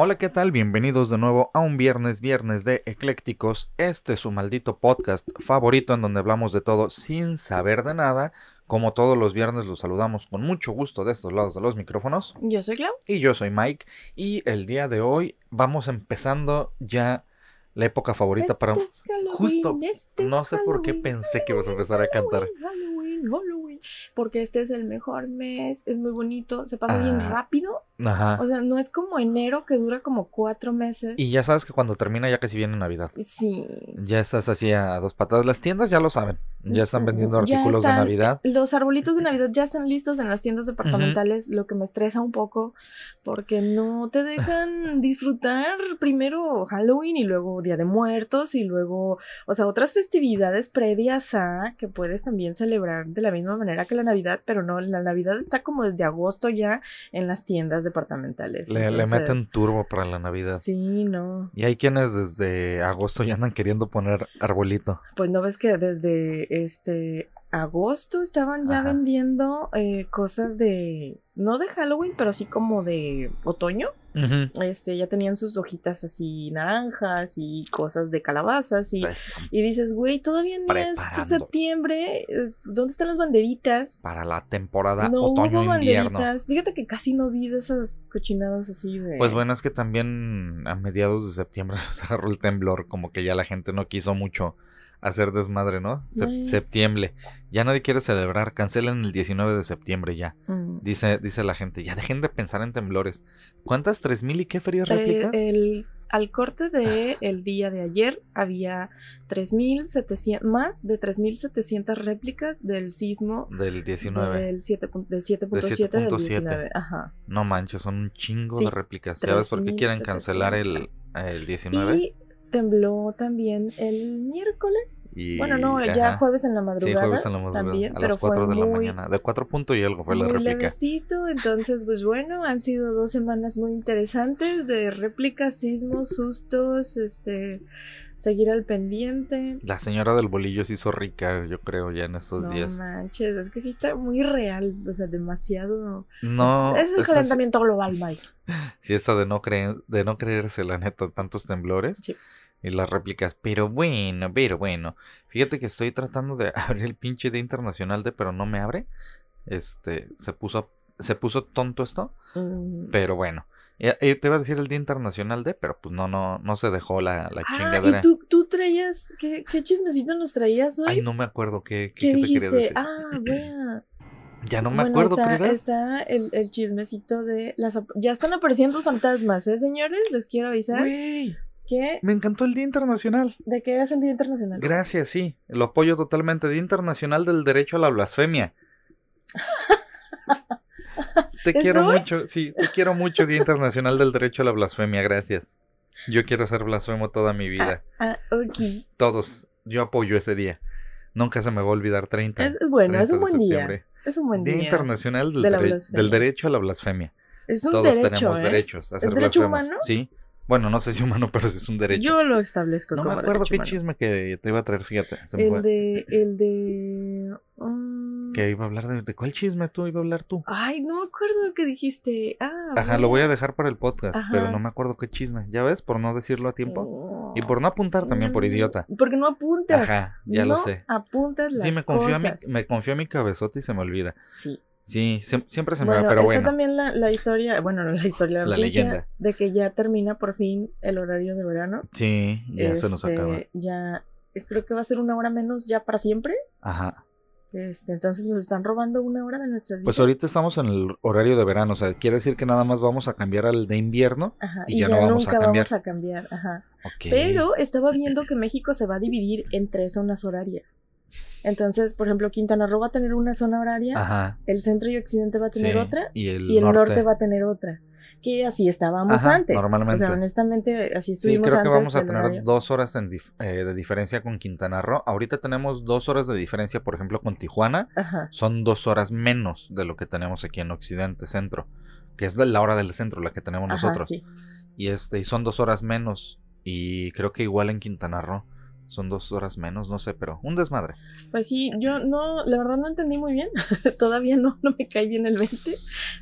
Hola, ¿qué tal? Bienvenidos de nuevo a un viernes, viernes de eclécticos. Este es su maldito podcast favorito en donde hablamos de todo sin saber de nada. Como todos los viernes los saludamos con mucho gusto de estos lados de los micrófonos. Yo soy Clau. Y yo soy Mike. Y el día de hoy vamos empezando ya la época favorita para... Justo, no sé por qué pensé que ibas a empezar a cantar. Halloween, Porque este es el mejor mes, es muy bonito, se pasa bien Ah. rápido. Ajá. O sea, no es como enero que dura como cuatro meses. Y ya sabes que cuando termina ya casi viene Navidad. Sí. Ya estás así a dos patadas. Las tiendas ya lo saben. Ya están vendiendo Ya artículos de están- Navidad. Los arbolitos de Navidad ya están listos en las tiendas departamentales, lo que me estresa un poco porque no te dejan disfrutar primero Halloween y luego Día de Muertos y luego, o sea, otras festividades previas a que puedes también celebrar de la misma manera que la Navidad, pero no, la Navidad está como desde agosto ya en las tiendas departamentales. Le, le entonces, meten turbo para la Navidad. Sí, no. Y hay quienes desde agosto ya andan queriendo poner arbolito. Pues no ves que desde este agosto estaban ya Ajá. vendiendo eh, cosas de no de Halloween, pero sí como de otoño. Este ya tenían sus hojitas así naranjas y cosas de calabazas y, y dices, güey, todavía no es septiembre. eh, ¿Dónde están las banderitas? para la temporada no hubo otoño-invierno. Fíjate que casi no vi de esas cochinadas así de. Pues bueno, es que también a mediados de septiembre se agarró el temblor, como que ya la gente no quiso mucho hacer desmadre, ¿no? Sep- septiembre. Ya nadie quiere celebrar, cancelen el 19 de septiembre ya. Mm. Dice, dice la gente, ya dejen de pensar en temblores. ¿Cuántas? ¿Tres mil y qué ferias réplicas? el, al corte de el día de ayer había 3.700, más de 3.700 réplicas del sismo Del 19. del 7 pun- del 7.7 del 7.7. 19. Ajá. No manches, son un chingo Sí, de réplicas. ¿Sabes por qué quieren 3.700. cancelar el, el 19? Y tembló también el miércoles. Y- bueno, no, ya ajá. jueves en la Sí, madrugada. jueves en la madrugada, también, a las 4 fue de la muy- mañana. De 4 punto y algo fue la muy réplica. levecito, entonces pues bueno, han sido dos semanas muy interesantes de réplicas, sismos, sustos, este, seguir al pendiente. La señora del bolillo se hizo rica, yo creo, ya en estos no días. manches, es que sí está muy real, o sea, demasiado. No, es, es el calentamiento global, Mike. sí, esta de no, creer, de no creerse, la neta, tantos temblores Sí. Y las réplicas. Pero bueno, pero bueno. Fíjate que estoy tratando de abrir el pinche Día Internacional de, pero no me abre. Este, se puso, se puso tonto esto, Mm. pero bueno. Ya- eh, te iba a decir el Día Internacional de, pero pues no, no, no se dejó la, la Ah, chingadera. y tú, tú traías, ¿qué, qué chismecito nos traías hoy? Ay, no me acuerdo qué, ¿Qué qué, qué te quería decir. Ah, vea. ya no me Bueno, acuerdo, está, ¿creerás? está el, el chismecito de las... Ya están apareciendo fantasmas, ¿eh, señores? Les quiero avisar Güey, que... me encantó el Día Internacional. ¿De qué es el Día Internacional? Gracias, sí. Lo apoyo totalmente. Día Internacional del Derecho a la Blasfemia. Te ¿Es quiero hoy? mucho, sí, te quiero mucho, Día Internacional del Derecho a la Blasfemia, gracias. Yo quiero ser blasfemo toda mi vida. Ah, ok. Todos, yo apoyo ese día. Nunca se me va a olvidar 30. Es, es bueno, es 30 un buen día. Es un buen Día, día. Internacional del, de la dere- blasfemia. del Derecho a la Blasfemia. Es un Todos derecho, tenemos ¿eh? derechos a ser derecho blasfemos. humano? Sí. Bueno, no sé si humano, pero sí es un derecho. Yo lo establezco no me como acuerdo derecho qué humano. chisme que te iba a traer, fíjate. se me El de... El de... mm, Que iba a hablar de, de cuál chisme tú iba a hablar tú. Ay, no me acuerdo qué dijiste. Ah, Ajá, lo voy a dejar para el podcast, Ajá. pero no me acuerdo qué chisme. ¿Ya ves? Por no decirlo a tiempo. Oh. Y por no apuntar también, por Mm, idiota. Porque no apuntas. Ajá, ya lo sé. apuntas las Sí, me confió, a mi, me confió a mi cabezote y se me olvida. Sí. Sí, siem- siempre se me bueno, va, pero está bueno. también la, la historia, bueno, no la historia, la, leyenda. de que ya termina por fin el horario de verano. Sí, ya se nos Este, acaba. Ya, eh, creo que va a ser una hora menos ya para siempre. Ajá. Este, entonces nos están robando una hora de nuestras vidas. Pues ahorita estamos en el horario de verano, o sea, quiere decir que nada más vamos a cambiar al de invierno. Ajá, y y, ya ya, no vamos a nunca cambiar. vamos a cambiar. Ajá. Ok. Pero estaba viendo que México se va a dividir en tres zonas horarias. Entonces, por ejemplo, Quintana Roo va a tener una zona horaria, Ajá. el centro y occidente va a tener sí, otra, Y el, y el norte. norte va a tener otra. que así estábamos Ajá, antes. O normalmente. sea, honestamente, así Sí, estuvimos creo que vamos a tener horario. dos horas en dif- eh, de diferencia con Quintana Roo. Ahorita tenemos dos horas de diferencia, por ejemplo, con Tijuana. Ajá. Son dos horas menos de lo que tenemos aquí en Occidente, centro. Que es la hora del centro, la que tenemos nosotros. sí. Y este, y son dos horas menos. Y creo que igual en Quintana Roo. Son dos horas menos, no sé, pero un desmadre. Pues sí, yo no, la verdad no entendí muy bien. Todavía no, no me cae bien el 20.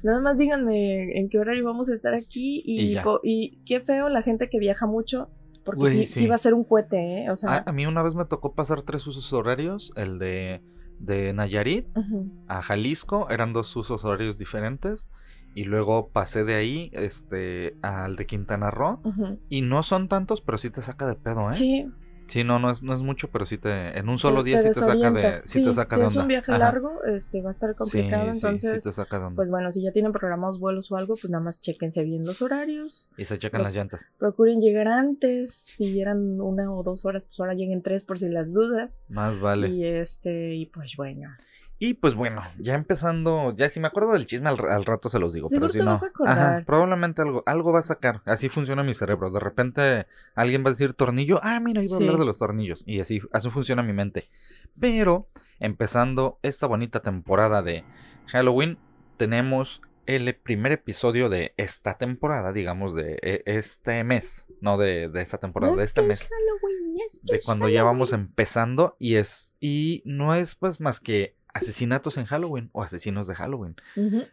Nada más díganme en qué horario vamos a estar aquí y, Y qué feo la gente que viaja mucho. Porque sí, sí. sí va a ser un cohete, ¿eh? O sea, A, a mí una vez me tocó pasar tres usos horarios. El de, de Nayarit a Jalisco. Eran dos usos horarios diferentes. Y luego pasé de ahí este, al de Quintana Roo. Y no son tantos, pero sí te saca de pedo, ¿eh? Sí, Sí, no, no es, no es mucho, pero sí te. En un solo te- día te sí te saca de. desorientas. Sí, te saca si de es onda. un viaje Ajá. largo, este, va a estar complicado. Sí, sí, sí entonces, te saca de onda. pues bueno, si ya tienen programados vuelos o algo, pues nada más chequense bien los horarios. y se checan las llantas. Procuren llegar antes. Si eran una o dos horas, pues ahora lleguen tres por si las dudas. Más vale. Y este, y pues bueno. Y pues bueno, ya empezando, ya si me acuerdo del chisme al, al rato se los digo, Seguro pero si te no, vas a acordar. ajá, probablemente algo, algo va a sacar, así funciona mi cerebro, de repente alguien va a decir tornillo, ah mira, iba a hablar de los tornillos, y así, así funciona mi mente. Pero, empezando esta bonita temporada de Halloween, tenemos el primer episodio de esta temporada, digamos, de e- este mes, no de, de esta temporada, de este mes. Halloween, de cuando ya vamos empezando y es y no es pues más que asesinatos en Halloween o asesinos de Halloween.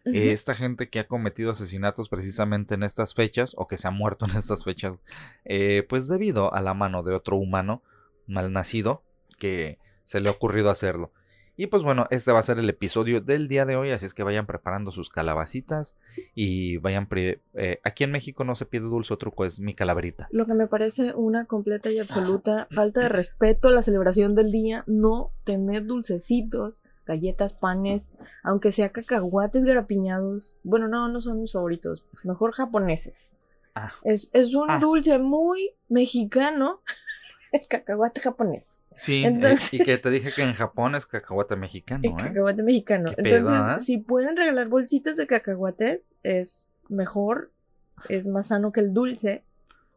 Esta gente que ha cometido asesinatos precisamente en estas fechas o que se ha muerto en estas fechas, eh, pues debido a la mano de otro humano malnacido que se le ha ocurrido hacerlo. Y pues bueno, este va a ser el episodio del día de hoy, así es que vayan preparando sus calabacitas y vayan... eh, aquí en México no se pide dulce o truco, es mi calaverita. Lo que me parece una completa y absoluta falta de respeto a la celebración del día, no tener dulcecitos, galletas, panes, aunque sea cacahuates garapiñados. Bueno, no, no son mis favoritos, mejor japoneses. Ah. Es, es un Ah. dulce muy mexicano, el cacahuate japonés. Sí, eh, Entonces- y que te dije que en Japón es cacahuate mexicano, El ¿eh? cacahuate mexicano. Pedo, Entonces, ¿ah? si pueden regalar bolsitas de cacahuates, es mejor, es más sano que el dulce.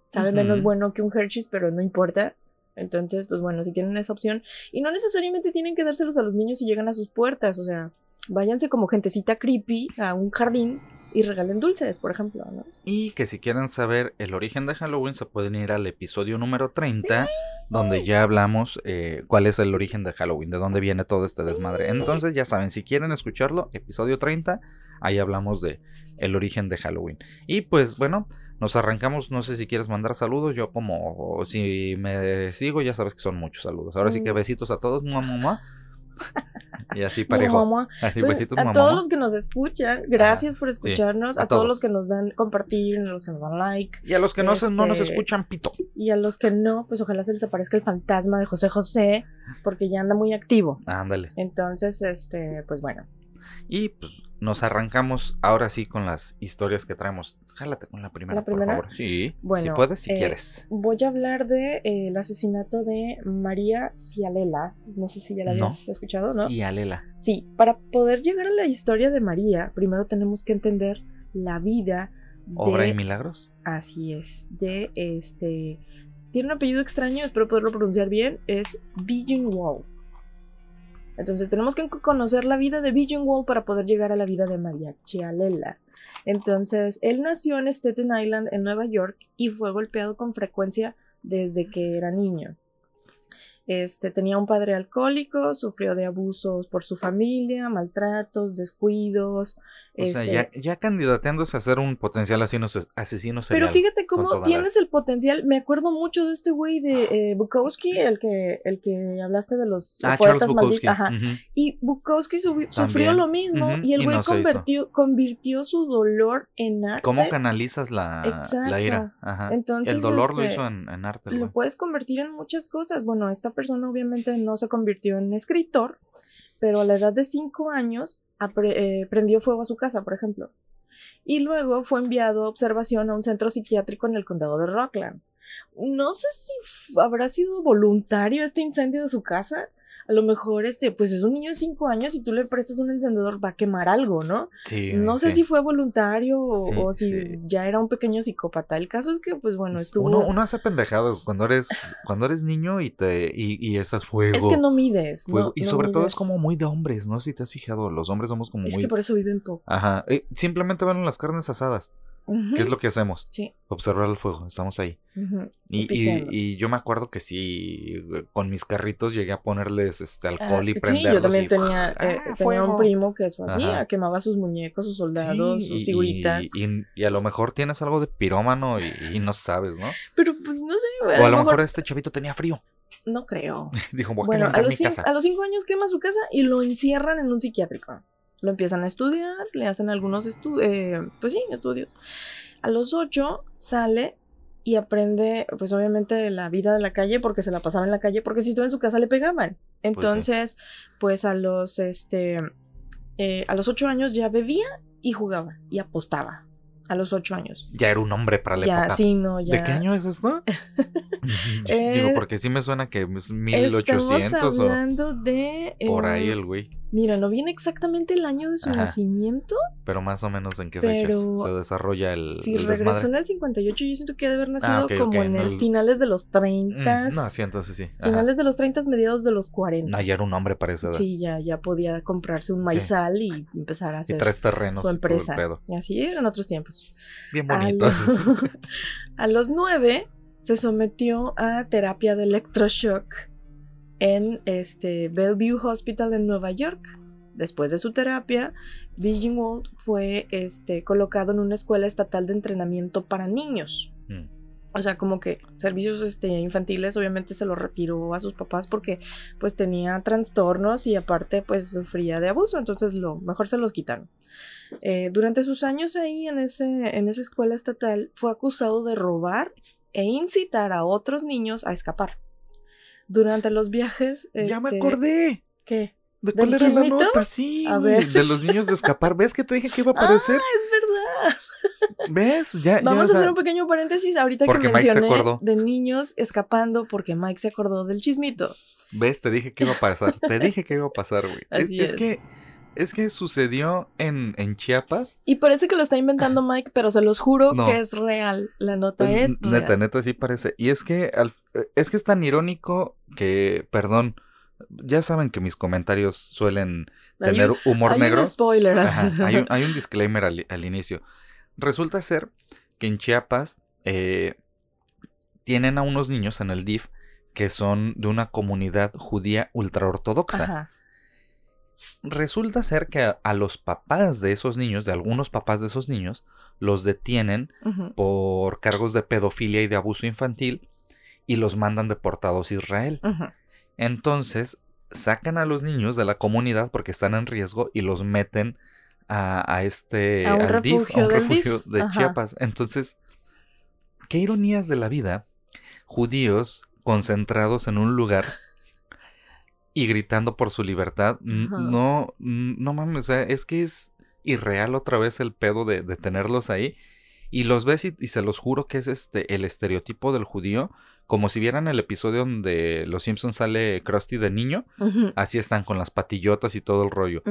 Sabe menos bueno que un Hershey's, pero no importa. Entonces, pues bueno, si tienen esa opción. Y no necesariamente tienen que dárselos a los niños si llegan a sus puertas. O sea, váyanse como gentecita creepy a un jardín y regalen dulces, por ejemplo, ¿no? Y que si quieren saber el origen de Halloween, se pueden ir al episodio número 30, donde ya hablamos eh, cuál es el origen de Halloween, de dónde viene todo este desmadre. Entonces, ya saben, si quieren escucharlo, episodio 30, ahí hablamos de el origen de Halloween. Y pues bueno, nos arrancamos, no sé si quieres mandar saludos, yo como si me sigo, ya sabes que son muchos saludos. Ahora sí que Mm. besitos a todos, mamá, mamá. Y así parejo. Mamá. Así Pues, besitos, a mamá. todos los que nos escuchan, gracias por sí, escucharnos. a a, todos. todos. los que nos dan compartir, a los que nos dan like. Y a los que no, se- no nos Este, escuchan, pito. Y a los que no, pues ojalá se les aparezca el fantasma de José José, porque ya anda muy activo. Ándale. Entonces, este, pues bueno. Y pues nos arrancamos ahora sí con las historias que traemos. Jálate con la primera, ¿La primera? por favor. Sí, si Bueno, puedes, si eh, quieres. Voy a hablar de eh, el asesinato de María Cialela. No sé si ya la No. habías escuchado, ¿no? Sí, Alela. Sí, para poder llegar a la historia de María, primero tenemos que entender la vida de... Obra y milagros. Así es, de este... Tiene un apellido extraño, espero poderlo pronunciar bien, es Wall. Entonces tenemos que conocer la vida de Wall para poder llegar a la vida de María Chialela. Entonces, él nació en Staten Island, en Nueva York, y fue golpeado con frecuencia desde que era niño. Este, tenía un padre alcohólico, sufrió de abusos por su familia, maltratos, descuidos. O sea, este, ya, ya candidateándose a ser un potencial asesino, asesino serial. Pero fíjate cómo la- tienes el potencial. Me acuerdo mucho de este güey de eh, Bukowski, el que, el que hablaste de los Ah, poetas malditos. Ajá. Y Bukowski sufrió lo mismo y el güey no convirtió, convirtió su dolor en arte. ¿Cómo canalizas la, Exacto. la ira? Ajá. Entonces, El dolor lo este, hizo en, en arte. Lo puedes convertir en muchas cosas. Bueno, esta persona obviamente no se convirtió en escritor, pero a la edad de 5 años eh, prendió fuego a su casa, por ejemplo. Y luego fue enviado a observación a un centro psiquiátrico en el condado de Rockland. No sé si habrá sido voluntario este incendio de su casa a lo mejor este, pues es un niño de 5 años y tú le prestas un encendedor, va a quemar algo, ¿no? Sí. No sé sí. si fue voluntario o, Sí, o si sí. ya era un pequeño psicópata. El caso es que, pues bueno, estuvo. Uno, uno hace pendejadas cuando eres, cuando eres niño y te, y, y estás fuego. es que no mides. fuego. no- y no sobre todo es como muy de hombres, ¿no? Si te has fijado, los hombres somos como Es muy. que por eso viven poco. Ajá. eh, simplemente van las carnes asadas. ¿Qué es lo que hacemos? Sí. Observar el fuego, estamos ahí. Y, y, pisteando. y yo me acuerdo que sí, con mis carritos llegué a ponerles este alcohol Ah, y sí, prenderlos. yo también y- tenía, ¡Ah, eh, tenía un primo que eso hacía, Ajá. quemaba sus muñecos, sus soldados, Sí, sus figuritas. Y, a lo mejor tienes algo de pirómano y, no sabes, ¿no? Pero pues no sé, O a lo mejor este chavito tenía frío. no creo. Dijo, voy a Bueno, a los, mi casa. a los cinco años quema su casa y lo encierran en un psiquiátrico. Lo empiezan a estudiar, le hacen algunos estudios, pues sí, estudios. A los ocho sale y aprende, pues obviamente, la vida de la calle porque se la pasaba en la calle, porque si estaba en su casa le pegaban. Entonces, pues, a los, este, eh, a los ocho años ya bebía y jugaba y apostaba. A los ocho años. Ya era un hombre para la Ya, época. sí, no, ya. ¿De qué año es esto? Eh, Digo, porque sí me suena que es Estamos 1800 o hablando de... por ahí eh, el güey. Mira, no viene exactamente el año de su Ajá. nacimiento. Pero más o menos en qué fechas se desarrolla el, Si el regresó en el 58, yo siento que ha de haber nacido Ah, como en no el finales de los 30. Mm, no, sí, entonces sí. Ajá. finales de los 30, mediados de los 40. No, ya era un hombre para esa edad. Sí, ya, ya podía comprarse un maizal y empezar a y hacer tres terrenos. su y todo el empresa. pedo. Y así eran otros tiempos. Bien lo- a los 9 se sometió a terapia de electroshock en este Bellevue Hospital en Nueva York. Después de su terapia, Wald fue este, colocado en una escuela estatal de entrenamiento para niños. Mm. O sea, como que servicios este, infantiles obviamente se lo retiró a sus papás porque pues tenía trastornos y aparte pues sufría de abuso, entonces lo mejor se los quitaron. Eh, durante sus años ahí en, ese, en esa escuela estatal fue acusado de robar e incitar a otros niños a escapar. Durante los viajes... Ya me este, acordé. ¿Qué? ¿De ¿Del cuál era la chismito? nota? Sí, A ver. de los niños de escapar. ¿Ves que te dije que iba a aparecer? Ah, es verdad. ¿Ves? Ya, ya, Vamos o sea, a hacer un pequeño paréntesis ahorita que Mike se mencioné acordó. de niños escapando porque Mike se acordó del chismito. ¿Ves? Te dije que iba a pasar. Te dije que iba a pasar, güey. Es, Así es es. que es que sucedió en, en Chiapas. Y parece que lo está inventando Mike, pero se los juro No. que es real. La nota es Pues, neta, real. neta sí parece. Y es que al- es que es tan irónico que, perdón, ya saben que mis comentarios suelen Hay tener un- humor Hay negro. un spoiler. Ajá, hay, un, hay un disclaimer al, al inicio. Resulta ser que en Chiapas eh, tienen a unos niños en el DIF que son de una comunidad judía ultraortodoxa. Ajá. Resulta ser que a, a los papás de esos niños, de algunos papás de esos niños, los detienen por cargos de pedofilia y de abuso infantil y los mandan deportados a Israel. Entonces sacan a los niños de la comunidad porque están en riesgo y los meten a, a este A un al DIF, a refugio un de Ajá. Chiapas. Entonces, qué ironías de la vida, judíos concentrados en un lugar y gritando por su libertad. Ajá. No, no mames, o sea, es que es irreal otra vez el pedo de, de tenerlos ahí. Y los ves y, y se los juro que es este el estereotipo del judío. Como si vieran el episodio donde Los Simpsons sale Krusty de niño. Así están con las patillotas y todo el rollo.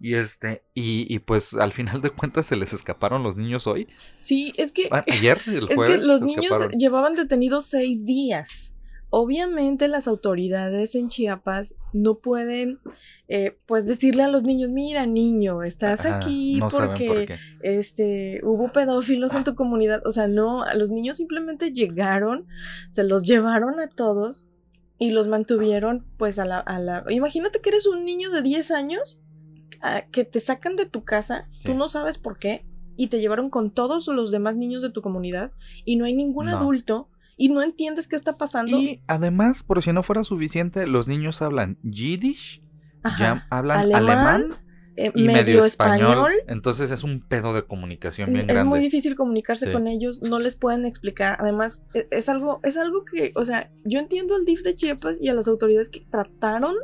Y este, y, y pues al final de cuentas se les escaparon los niños hoy. Sí, es que, Ah, ayer, el es jueves. que los niños escaparon. llevaban detenidos seis días. Obviamente las autoridades en Chiapas no pueden, eh, pues decirle a los niños, mira niño, estás Ajá, aquí no porque por este, hubo pedófilos en tu comunidad. O sea, no, los niños simplemente llegaron, se los llevaron a todos y los mantuvieron, pues, a la. A la... Imagínate que eres un niño de 10 años ah, que te sacan de tu casa, Sí. tú no sabes por qué, y te llevaron con todos los demás niños de tu comunidad y no hay ningún No. adulto y no entiendes qué está pasando. Y además, por si no fuera suficiente, los niños hablan yiddish, Ajá. ya hablan Alemán, alemán, eh, y medio, español. Entonces es un pedo de comunicación bien es grande. muy difícil comunicarse Sí. con ellos, no les pueden explicar. Además, e- es, algo, es algo que, o sea, yo entiendo al DIF de Chiapas y a las autoridades que trataron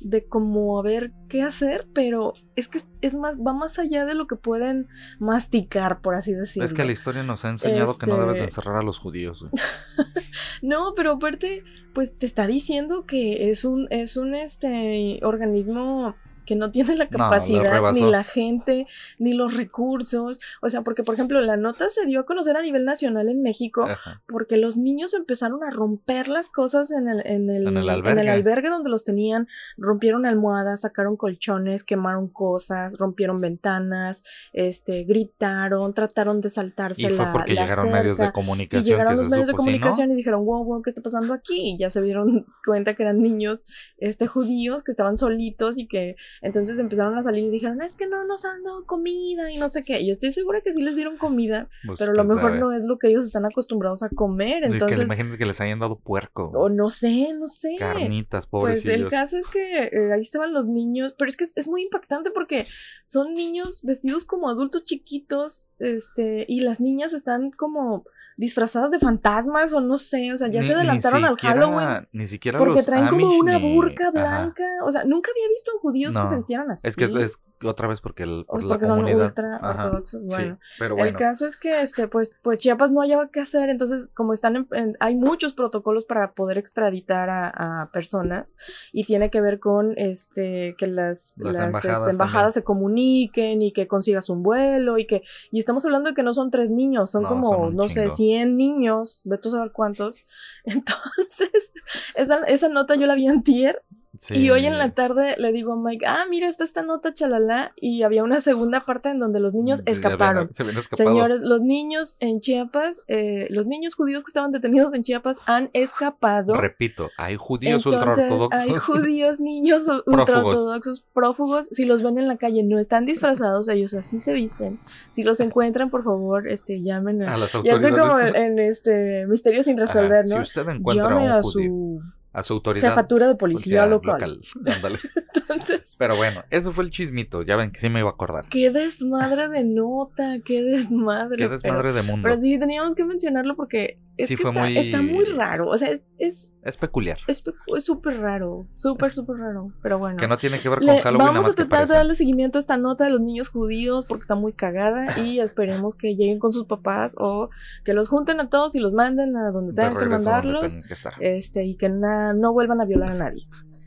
de como a ver qué hacer, pero es que es, es más, va más allá de lo que pueden masticar, por así decirlo. Es que la historia nos ha enseñado que no debes de Este- encerrar a los judíos. No, pero aparte, pues te está diciendo que es un, es un este organismo que no tiene la capacidad, ni la gente, ni los recursos. O sea, porque, por ejemplo, la nota se dio a conocer a nivel nacional en México porque los niños empezaron a romper las cosas en el, en el, en el, albergue. donde los tenían, rompieron almohadas, sacaron colchones, quemaron cosas, rompieron ventanas, este, gritaron, trataron de saltarse y fue porque llegaron medios de comunicación. Y llegaron los medios de comunicación y dijeron, wow, wow, ¿qué está pasando aquí? Y ya se dieron cuenta que eran niños este, judíos que estaban solitos y que entonces empezaron a salir y dijeron, es que no nos han dado comida y no sé qué. Yo estoy segura que sí les dieron comida, pues, pero a lo mejor no es lo que ellos están acostumbrados a comer. Entonces, que imagínate que les hayan dado puerco. O no sé, no sé. Carnitas, pobres. Pues el caso es que eh, ahí estaban los niños, pero es que es, muy impactante porque son niños vestidos como adultos chiquitos, este, y las niñas están como disfrazadas de fantasmas o no sé, o sea, ya se adelantaron al Halloween. Ni siquiera Porque traen como una burka blanca, o sea, nunca había visto a judíos que se hicieran así. Es que es otra vez porque, el, por porque son ultra ortodoxos. Bueno, pero bueno, el caso es que este, pues, pues Chiapas no haya que hacer, entonces como están en, hay muchos protocolos para poder extraditar a, personas y tiene que ver con este que las, las, este, embajadas, se comuniquen y que consigas un vuelo y que y estamos hablando de que no son tres niños, son como no sé 100 niños, ve tú a saber cuántos. Entonces esa, esa nota yo la vi en tier y hoy en la tarde le digo a Mike, ah, mira, está esta nota, chalala. Y había una segunda parte en donde los niños escaparon. Señores, los niños en Chiapas, eh, los niños judíos que estaban detenidos en Chiapas han escapado. Repito, hay judíos ultraortodoxos. Hay judíos, niños ultraortodoxos, prófugos. Si los ven en la calle, no están disfrazados, ellos así se visten. Si los encuentran, por favor, este, llamen a, las autoridades. Ya estoy como en, este misterio sin resolver, ¿no? Si usted encuentra a, un su a su autoridad. Jefatura de policía, local. Entonces. Pero bueno, eso fue el chismito. Ya ven que sí me iba a acordar. Qué desmadre de nota, qué desmadre. Qué desmadre de mundo. Pero sí, teníamos que mencionarlo porque es que está, muy... está, muy... raro. O sea, es. Es, peculiar. Es súper raro. Súper, súper raro. Pero bueno. Que no tiene que ver con Halloween. Vamos a tratar de darle seguimiento a esta nota de los niños judíos porque está muy cagada. Y esperemos que lleguen con sus papás o que los junten a todos y los manden a donde tengan que mandarlos. este, y que no vuelvan a violar a nadie.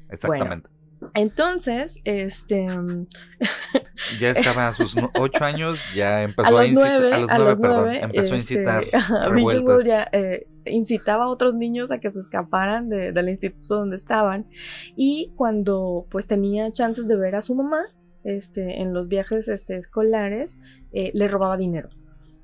Exactamente. Entonces, este. ya estaba a sus ocho años, ya empezó a, incitar. a los nueve, empezó a este, incitar. ya eh, incitaba a otros niños a que se escaparan del instituto donde estaban. Y cuando pues tenía chances de ver a su mamá, este, en los viajes este, escolares, eh, le robaba dinero.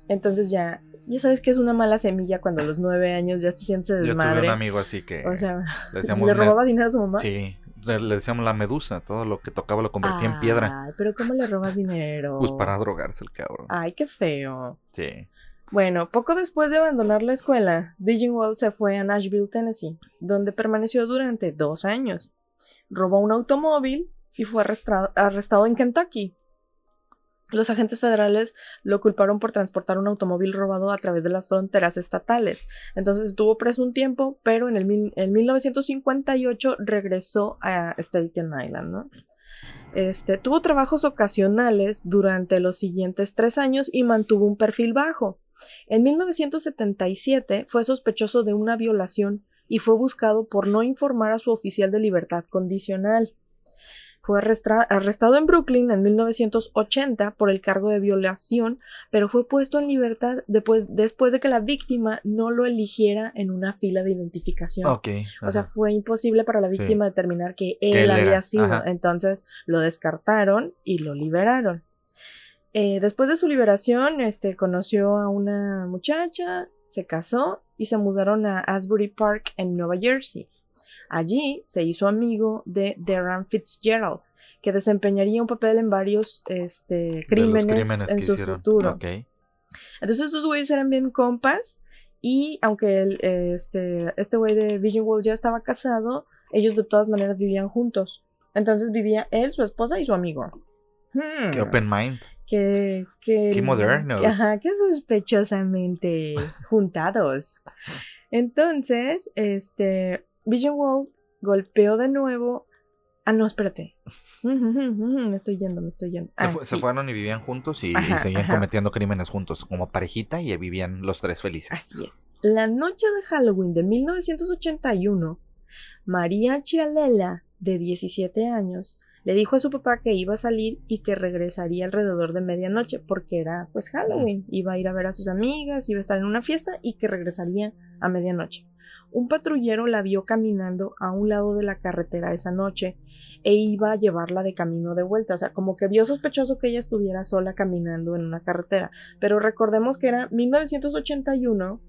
Entonces ya ya sabes que es una mala semilla cuando a los nueve años ya te sientes desmadre. Yo tuve un amigo así que... O sea, le, robaba dinero a su mamá. Sí, le, decíamos la medusa, todo lo que tocaba lo convertía en piedra. Ay, pero ¿cómo le robas dinero? Pues para drogarse el cabrón. Ay, qué feo. Sí. Bueno, poco después de abandonar la escuela, Wall se fue a Nashville, Tennessee, donde permaneció durante dos años. Robó un automóvil y fue arrestado en Kentucky, los agentes federales lo culparon por transportar un automóvil robado a través de las fronteras estatales. Entonces estuvo preso un tiempo, pero en, el 1958 regresó a Staten Island. Este, tuvo trabajos ocasionales durante los siguientes tres años y mantuvo un perfil bajo. En 1977 fue sospechoso de una violación y fue buscado por no informar a su oficial de libertad condicional. Fue arrestado en Brooklyn en 1980 por el cargo de violación, pero fue puesto en libertad después, después de que la víctima no lo eligiera en una fila de identificación. o sea, fue imposible para la víctima determinar que él, había sido. Entonces lo descartaron y lo liberaron. Eh, después de su liberación, este, conoció a una muchacha, se casó y se mudaron a Asbury Park en Nueva Jersey. Allí se hizo amigo de Darren Fitzgerald, que desempeñaría un papel en varios este, crímenes, en su futuro. Entonces esos güeyes eran bien compas y aunque el, este, este güey de Vision World ya estaba casado, ellos de todas maneras vivían juntos. Entonces vivía él, su esposa y su amigo. Qué hmm. open mind. Qué, qué, qué modernos. Ajá, qué sospechosamente juntados. Entonces, este, Vision Wall golpeó de nuevo. Ah, no, espérate. Me estoy yendo, me estoy yendo. se, ah, fueron y vivían juntos y, seguían cometiendo crímenes juntos como parejita y vivían los tres felices. Así es. La noche de Halloween de 1981, María Chialela, de 17 años, le dijo a su papá que iba a salir y que regresaría alrededor de medianoche porque era pues Halloween, iba a ir a ver a sus amigas, iba a estar en una fiesta y que regresaría a medianoche. Un patrullero la vio caminando a un lado de la carretera esa noche e iba a llevarla de camino de vuelta, o sea, como que vio sospechoso que ella estuviera sola caminando en una carretera, pero recordemos que era 1981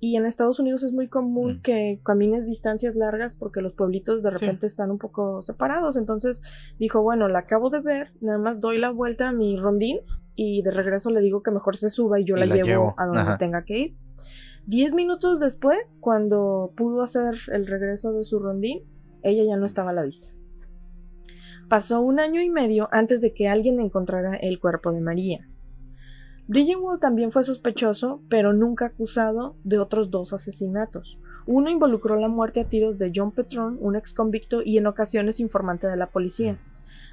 y en Estados Unidos es muy común Mm. que camines distancias largas porque los pueblitos de Sí. repente están un poco separados. Entonces dijo, bueno, la acabo de ver, nada más doy la vuelta a mi rondín y de regreso le digo que mejor se suba y yo Y la, la llevo, llevo. a donde Ajá. tenga que ir. Diez minutos después, cuando pudo hacer el regreso de su rondín, ella ya no estaba a la vista. Pasó un año y medio antes de que alguien encontrara el cuerpo de María. Bridgenwald también fue sospechoso, pero nunca acusado de otros dos asesinatos. Uno involucró la muerte a tiros de John Petron, un ex convicto y en ocasiones informante de la policía,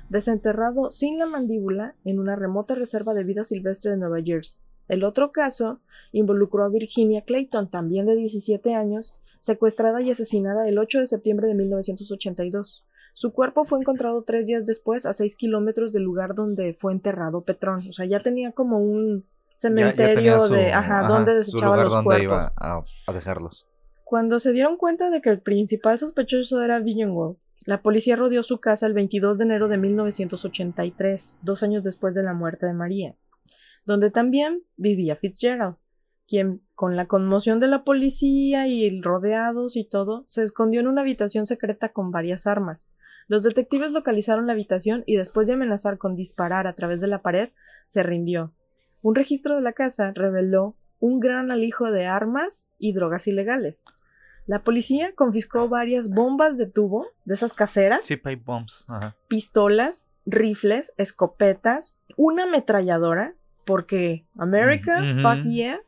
desenterrado sin la mandíbula en una remota reserva de vida silvestre de Nueva Jersey. El otro caso involucró a Virginia Clayton, también de 17 años, secuestrada y asesinada el 8 de septiembre de 1982. Su cuerpo fue encontrado tres días después a seis kilómetros del lugar donde fue enterrado Petrón. O sea, ya tenía como un Ya- ya cementerio su- de, ajá, ajá, donde desechaba los donde cuerpos. iba a, a dejarlos. Cuando se dieron cuenta de que el principal sospechoso era Villeneuve, la policía rodeó su casa el 22 de enero de 1983, dos años después de la muerte de María, donde también vivía Fitzgerald, quien, con la conmoción de la policía y el rodeados y todo, se escondió en una habitación secreta con varias armas. Los detectives localizaron la habitación y después de amenazar con disparar a través de la pared, se rindió. Un registro de la casa reveló un gran alijo de armas y drogas ilegales. La policía confiscó varias bombas de tubo, de esas caseras, Sí, pipe bombs. Ajá. pistolas, rifles, escopetas, una ametralladora, porque America, Ujú. fuck yeah.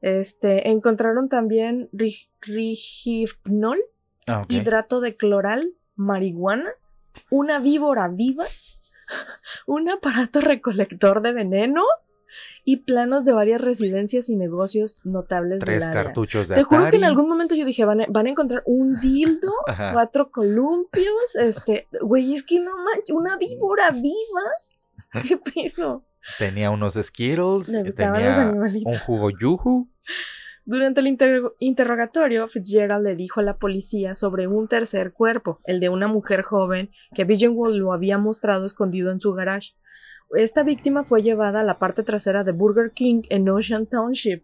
Este, encontraron también ri- rigipnol, Ah, hidrato de cloral, marihuana, una víbora viva, un aparato recolector de veneno y planos de varias residencias y negocios notables Tres del área. cartuchos de Te juro que en algún momento yo dije, van a, van a encontrar un dildo, Ajá. cuatro columpios, este, güey, es que no manches, una víbora viva. ¿Qué pedo? Tenía unos Skittles. Eh, Tenía un jugo yuju. Durante el inter- interrogatorio, Fitzgerald le dijo a la policía sobre un tercer cuerpo, el de una mujer joven que Wall lo había mostrado escondido en su garage. Esta víctima fue llevada a la parte trasera de Burger King en Ocean Township.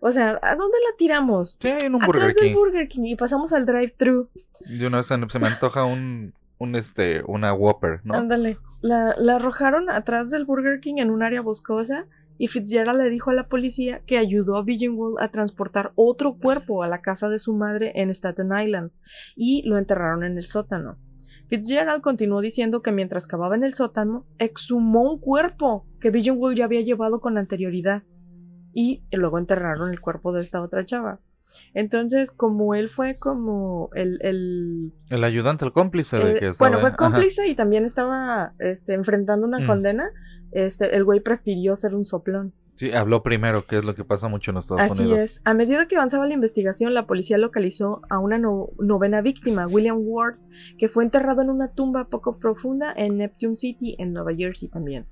O sea, ¿a dónde la tiramos? Sí, en un Atrás Burger del King. Burger King y pasamos al drive-thru. De una vez se me antoja un, un este, una Whopper, ¿no? Ándale. La, la arrojaron atrás del Burger King en un área boscosa y Fitzgerald le dijo a la policía que ayudó a Wall a transportar otro cuerpo a la casa de su madre en Staten Island y lo enterraron en el sótano. Fitzgerald continuó diciendo que mientras cavaba en el sótano, exhumó un cuerpo que Wall ya había llevado con anterioridad y luego enterraron el cuerpo de esta otra chava. Entonces, como él fue como el, el El ayudante, el cómplice de que estaba. bueno, fue ajá. cómplice y también estaba este, enfrentando una Mm. condena. Este, el güey prefirió ser un soplón. Sí, habló primero, que es lo que pasa mucho en Estados Así Unidos. es. A medida que avanzaba la investigación, la policía localizó a una no- novena víctima, William Ward, que fue enterrado en una tumba poco profunda en Neptune City, en Nueva Jersey también.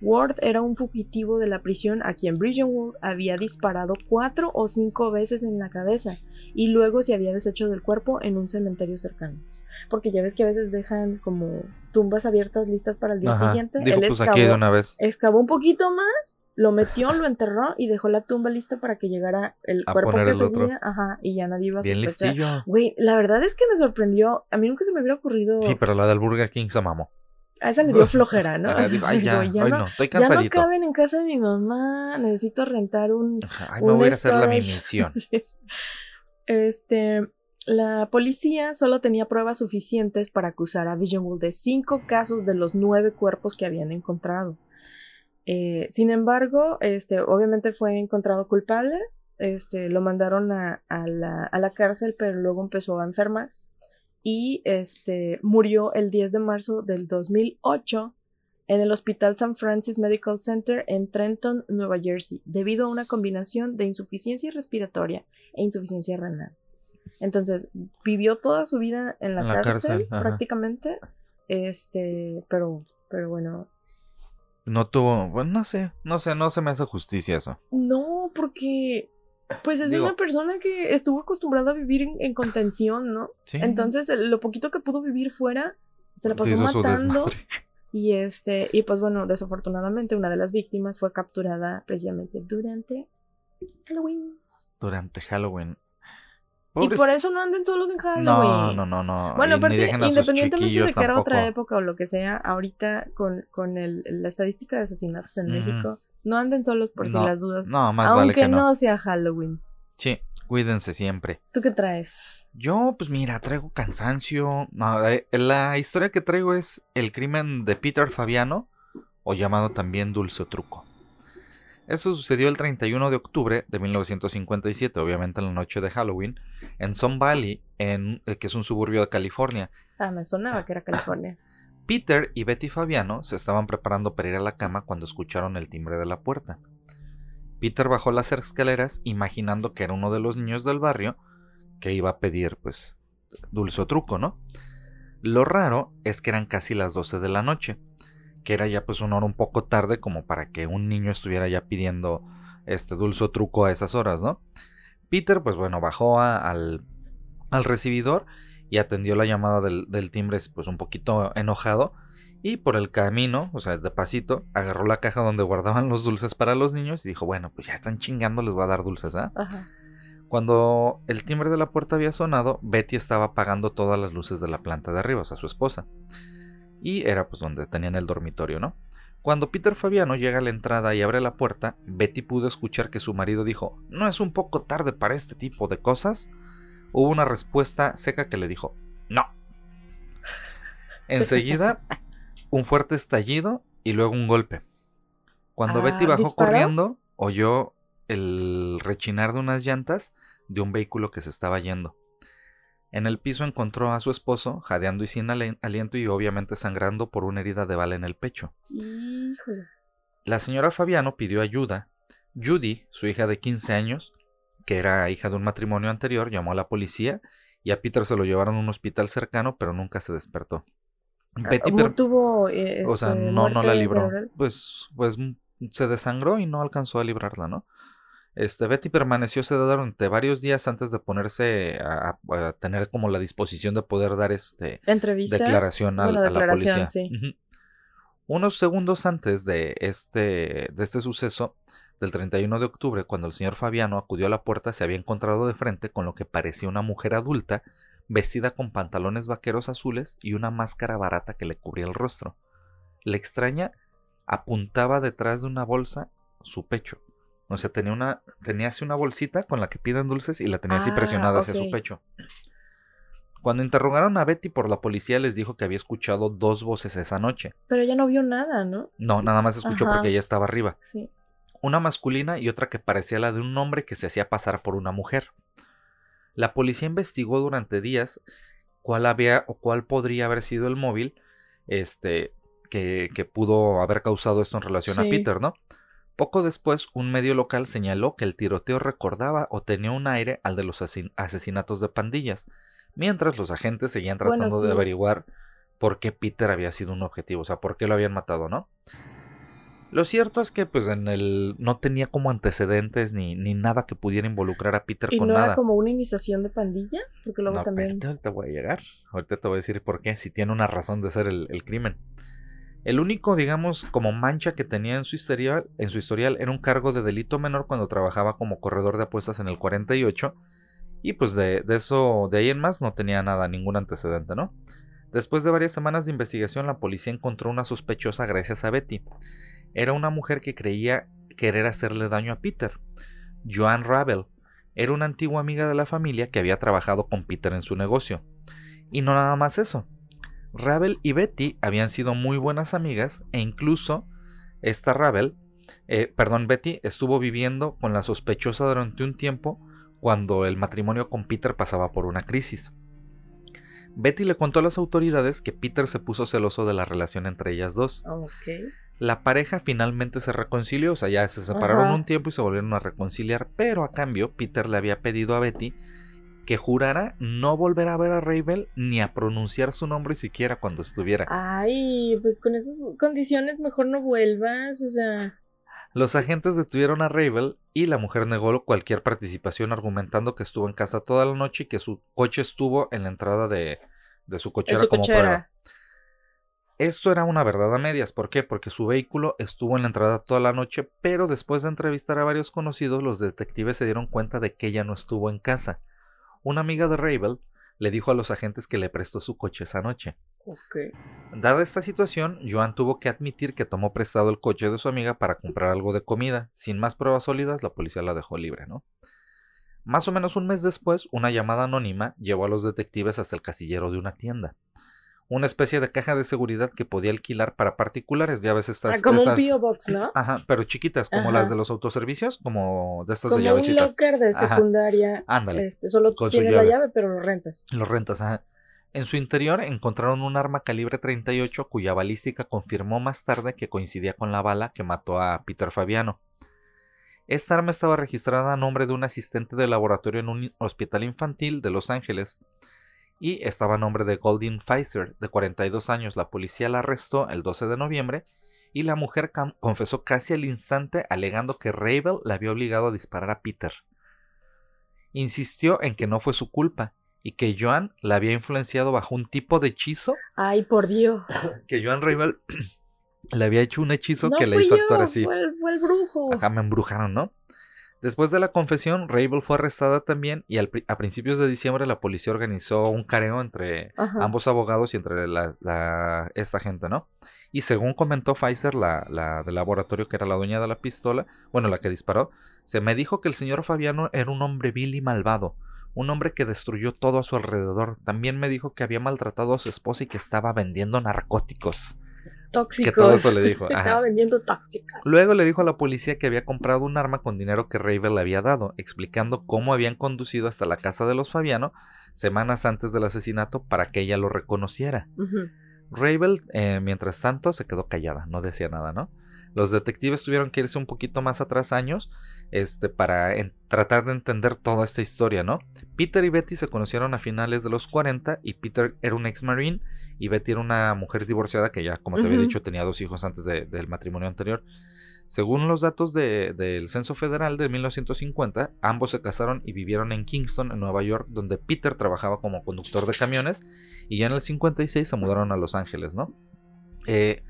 Ward era un fugitivo de la prisión a quien Bridgenwood había disparado cuatro o cinco veces en la cabeza y luego se había deshecho del cuerpo en un cementerio cercano. Porque ya ves que a veces dejan como tumbas abiertas listas para el día Ajá. siguiente. Dijo, Él pues excavó, aquí de una vez. excavó un poquito más, lo metió, lo enterró y dejó la tumba lista para que llegara el A cuerpo poner que el otro. seguía. Ajá, y ya nadie iba a Bien sospechar. listillo. Güey, la verdad es que me sorprendió. A mí nunca se me hubiera ocurrido. Sí, pero la del Burger King se mamó. A esa le dio flojera, ¿no? Ajá, ay, digo, ya, hoy no, no, estoy ya no caben en casa de mi mamá. Necesito rentar un. Ajá, Ay, me un voy a hacer la storage. misión. Sí. Este. La policía solo tenía pruebas suficientes para acusar a Visionwood de cinco casos de los nueve cuerpos que habían encontrado. Eh, sin embargo, este, obviamente fue encontrado culpable. Este, lo mandaron a, a la, a la cárcel, pero luego empezó a enfermar. Y este, murió el 10 de marzo del 2008 en el Hospital San Francis Medical Center en Trenton, Nueva Jersey, debido a una combinación de insuficiencia respiratoria e insuficiencia renal. Entonces, vivió toda su vida en la, En la cárcel, cárcel, prácticamente. Este, pero, pero bueno. No tuvo, bueno, no sé, no sé, no se me hace justicia eso. No, porque pues es Digo- una persona que estuvo acostumbrada a vivir en, en contención, ¿no? Sí. Entonces, lo poquito que pudo vivir fuera, se la pasó matando. Y este, y pues bueno, desafortunadamente una de las víctimas fue capturada precisamente durante Halloween. Durante Halloween. Y por eso no anden solos en Halloween. No, no, no, no. Bueno, aparte, independientemente de que era otra época o lo que sea, ahorita con, con el, la estadística de asesinatos en. México, no anden solos por si las dudas. No, más aunque vale que no. no sea Halloween. Sí, cuídense siempre. ¿Tú qué traes? Yo, pues mira, traigo cansancio. No, la historia que traigo es el crimen de Peter Fabiano, o llamado también Dulce Truco. Eso sucedió el 31 de octubre de 1957, obviamente en la noche de Halloween, en Sun Valley, en, eh, que es un suburbio de California. Ah, me sonaba que era California. Peter y Betty Fabiano se estaban preparando para ir a la cama cuando escucharon el timbre de la puerta. Peter bajó las escaleras imaginando que era uno de los niños del barrio que iba a pedir, pues, dulce o truco, ¿no? Lo raro es que eran casi las 12 de la noche, que era ya pues una hora un poco tarde como para que un niño estuviera ya pidiendo este dulce o truco a esas horas, ¿no? Peter, pues bueno, bajó al, al recibidor y atendió la llamada del, del timbre pues un poquito enojado y por el camino, o sea, de pasito, agarró la caja donde guardaban los dulces para los niños y dijo, bueno, pues ya están chingando, les voy a dar dulces, ¿ah? Cuando el timbre de la puerta había sonado, Betty estaba apagando todas las luces de la planta de arriba, o sea, su esposa. Y era pues donde tenían el dormitorio, ¿no? Cuando Peter Fabiano llega a la entrada y abre la puerta, Betty pudo escuchar que su marido dijo, ¿no es un poco tarde para este tipo de cosas? Hubo una respuesta seca que le dijo, no. Enseguida, un fuerte estallido y luego un golpe. Cuando Ah, Betty bajó corriendo, oyó el rechinar de unas llantas de un vehículo que se estaba yendo. En el piso encontró a su esposo, jadeando y sin aliento y obviamente sangrando por una herida de bala en el pecho. Híjole. La señora Fabiano pidió ayuda. Judy, su hija de 15 años, que era hija de un matrimonio anterior, llamó a la policía y a Peter se lo llevaron a un hospital cercano, pero nunca se despertó. Betty, ¿Mu- per- tuvo eh, o sea, este, no, no la libró. cerebral? Pues, pues mm, se desangró y no alcanzó a librarla, ¿no? Este, Betty permaneció sedada durante varios días antes de ponerse a, tener como la disposición de poder dar este declaración Bueno, a la policía. sí. Unos segundos antes de este, de este suceso, del 31 de octubre, cuando el señor Fabiano acudió a la puerta, se había encontrado de frente con lo que parecía una mujer adulta, vestida con pantalones vaqueros azules y una máscara barata que le cubría el rostro. La extraña apuntaba detrás de una bolsa su pecho. O sea, tenía una, tenía así una bolsita con la que piden dulces y la tenía así Ah, presionada hacia su pecho. Cuando interrogaron a Betty por la policía, les dijo que había escuchado dos voces esa noche. Pero ella no vio nada, ¿no? No, nada más escuchó Ajá. porque ella estaba arriba. Sí. Una masculina y otra que parecía la de un hombre que se hacía pasar por una mujer. La policía investigó durante días cuál había o cuál podría haber sido el móvil este, que, que pudo haber causado esto en relación a. Peter, ¿no? Poco después, un medio local señaló que el tiroteo recordaba o tenía un aire al de los asesinatos de pandillas, mientras los agentes seguían Bueno, tratando de averiguar por qué Peter había sido un objetivo, o sea, por qué lo habían matado, ¿no? Lo cierto es que pues en el no tenía como antecedentes ni, ni nada que pudiera involucrar a Peter ¿Y con no nada. era como una iniciación de pandilla? Porque luego No, también... espérate, ahorita voy a llegar. Ahorita te voy a decir por qué, si tiene una razón de ser el, el crimen. El único, digamos, como mancha que tenía en su, historial, en su historial era un cargo de delito menor cuando trabajaba como corredor de apuestas en el 48. Y pues de, de eso, de ahí en más, no tenía nada, ningún antecedente, ¿no? Después de varias semanas de investigación, la policía encontró una sospechosa gracias a Betty. Era una mujer que creía querer hacerle daño a Peter. Joan Ravel. Era una antigua amiga de la familia que había trabajado con Peter en su negocio. Y no nada más eso. Ravel y Betty habían sido muy buenas amigas e incluso esta Ravel, eh, perdón, Betty estuvo viviendo con la sospechosa durante un tiempo cuando el matrimonio con Peter pasaba por una crisis. Betty le contó a las autoridades que Peter se puso celoso de la relación entre ellas dos. Ok. La pareja finalmente se reconcilió, o sea, ya se separaron Ajá. un tiempo y se volvieron a reconciliar, pero a cambio Peter le había pedido a Betty que jurara no volver a ver a Ravel ni a pronunciar su nombre siquiera cuando estuviera. Ay, pues con esas condiciones mejor no vuelvas, o sea. Los agentes detuvieron a Ravel y la mujer negó cualquier participación argumentando que estuvo en casa toda la noche y que su coche estuvo en la entrada de, su cochera como prueba. Esto era una verdad a medias, ¿por qué? Porque su vehículo estuvo en la entrada toda la noche, pero después de entrevistar a varios conocidos, los detectives se dieron cuenta de que ella no estuvo en casa. Una amiga de Ravel le dijo a los agentes que le prestó su coche esa noche. Dada esta situación, Joan tuvo que admitir que tomó prestado el coche de su amiga para comprar algo de comida. Sin más pruebas sólidas, la policía la dejó libre, ¿no? Más o menos un mes después, una llamada anónima llevó a los detectives hasta el casillero de una tienda una especie de caja de seguridad que podía alquilar para particulares. Ya ves estas. Ah, como un P.O. Box, ¿no? Ajá, pero chiquitas, como las de los autoservicios, como de estas como de llavecita. un locker de secundaria. Ándale. Este, solo tienes la llave, pero lo rentas. Lo rentas, ajá. En su interior encontraron un arma calibre 38 cuya balística confirmó más tarde que coincidía con la bala que mató a Peter Fabiano. Esta arma estaba registrada a nombre de un asistente de laboratorio en un hospital infantil de Los Ángeles y estaba a nombre de Goldin Pfizer, de 42 años. La policía la arrestó el 12 de noviembre y la mujer confesó casi al instante alegando que Ravel la había obligado a disparar a Peter. Insistió en que no fue su culpa y que Joan la había influenciado bajo un tipo de hechizo. Ay, por Dios. que Joan Ravel le había hecho un hechizo que le hizo actuar así. Fue el, fue el brujo. Ajá, me embrujaron, ¿no? Después de la confesión, Rabel fue arrestada también y a principios de diciembre la policía organizó un careo entre ambos abogados y entre esta gente, ¿no? Y según comentó Pfizer, la, del laboratorio que era la dueña de la pistola, bueno, la que disparó, se me dijo que el señor Fabiano era un hombre vil y malvado, un hombre que destruyó todo a su alrededor. También me dijo que había maltratado a su esposa y que estaba vendiendo narcóticos. Tóxicos. Que todo eso le dijo. Estaba vendiendo tóxicas. Luego le dijo a la policía que había comprado un arma con dinero que Ravel le había dado, explicando cómo habían conducido hasta la casa de los Fabiano semanas antes del asesinato para que ella lo reconociera. Ravel, eh, mientras tanto, se quedó callada, no decía nada, ¿no? Los detectives tuvieron que irse un poquito más atrás años este, para tratar de entender toda esta historia, ¿no? Peter y Betty se conocieron a finales de los 40 y Peter era un ex marine y Betty era una mujer divorciada que ya, como te había dicho, tenía dos hijos antes del matrimonio anterior. Según los datos del Censo Federal de 1950, ambos se casaron y vivieron en Kingston, en Nueva York, donde Peter trabajaba como conductor de camiones y ya en el 56 se mudaron a Los Ángeles, ¿no? Eh,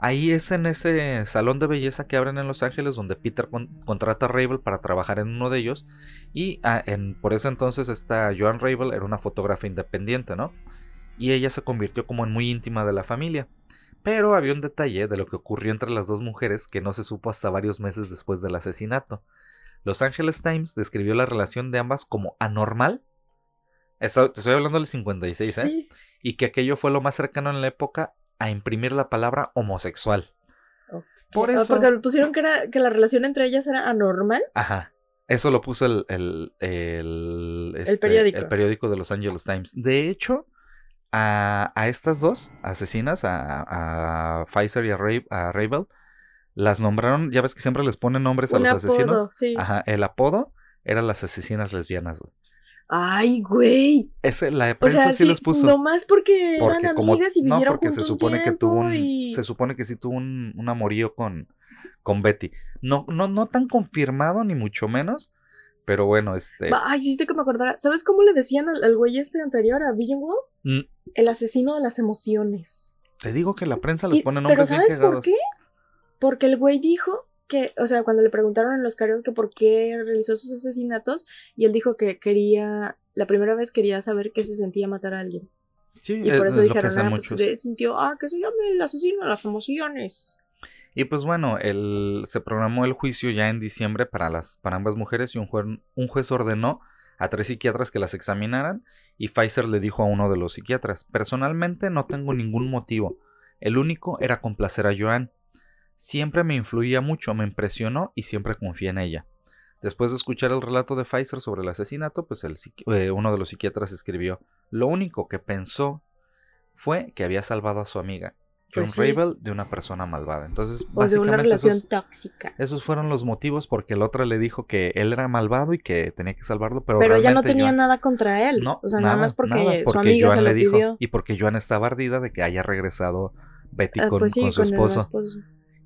Ahí es en ese salón de belleza que abren en Los Ángeles donde Peter contrata a Ravel para trabajar en uno de ellos. Y ah, por ese entonces esta Joan Ravel era una fotógrafa independiente, ¿no? Y ella se convirtió como en muy íntima de la familia. Pero había un detalle de lo que ocurrió entre las dos mujeres que no se supo hasta varios meses después del asesinato. Los Angeles Times describió la relación de ambas como anormal. te estoy hablando del 56, ¿eh? Y que aquello fue lo más cercano en la época a imprimir la palabra homosexual. Por ah, eso. Porque pusieron que, era, que la relación entre ellas era anormal. Ajá. Eso lo puso el, el, el, este, periódico. el periódico de Los Angeles Times. De hecho, a, a estas dos asesinas, a, a Pfizer y a, Ray, a Ravel, las nombraron, ya ves que siempre les ponen nombres a los asesinos. Sí. Ajá, el apodo eran las asesinas lesbianas. Ay, güey. Ese, la prensa sí, los puso. Nomás porque, porque eran amigas y vivieron No, porque se supone que tuvo un. Se supone que sí tuvo un, un amorío con, con Betty. No, no, no tan confirmado, ni mucho menos. Pero bueno, este. Ay, estoy que me acordara. ¿Sabes cómo le decían al, güey este anterior, a Wall? Mm. El asesino de las emociones. Te digo que la prensa les pone nombres ¿pero ¿sabes por qué? Porque el güey dijo que, o sea, cuando le preguntaron en los carios que por qué realizó sus asesinatos, y él dijo que quería, la primera vez quería saber qué se sentía matar a alguien. Sí, y por eso dijeron, ah, pues sintió, ah, que se llame el asesino de las emociones. Y pues bueno, el, se programó el juicio ya en diciembre para, las, para ambas mujeres y un juez, un juez ordenó a tres psiquiatras que las examinaran y Pfizer le dijo a uno de los psiquiatras, personalmente no tengo ningún motivo, el único era complacer a Joan. Siempre me influía mucho, me impresionó y siempre confié en ella. Después de escuchar el relato de Pfizer sobre el asesinato, pues el, eh, uno de los psiquiatras escribió, lo único que pensó fue que había salvado a su amiga. John Pues sí. De una persona malvada. Entonces, O de una básicamente relación esos, tóxica. esos fueron los motivos porque el otro le dijo que él era malvado y que tenía que salvarlo, pero, Pero ella no tenía Joan- nada contra él. No, o sea, nada, más porque, nada, su porque amiga Joan se le dijo pidió. y porque Joan estaba ardida de que haya regresado Betty Ah, con, pues sí, con su esposo. esposo.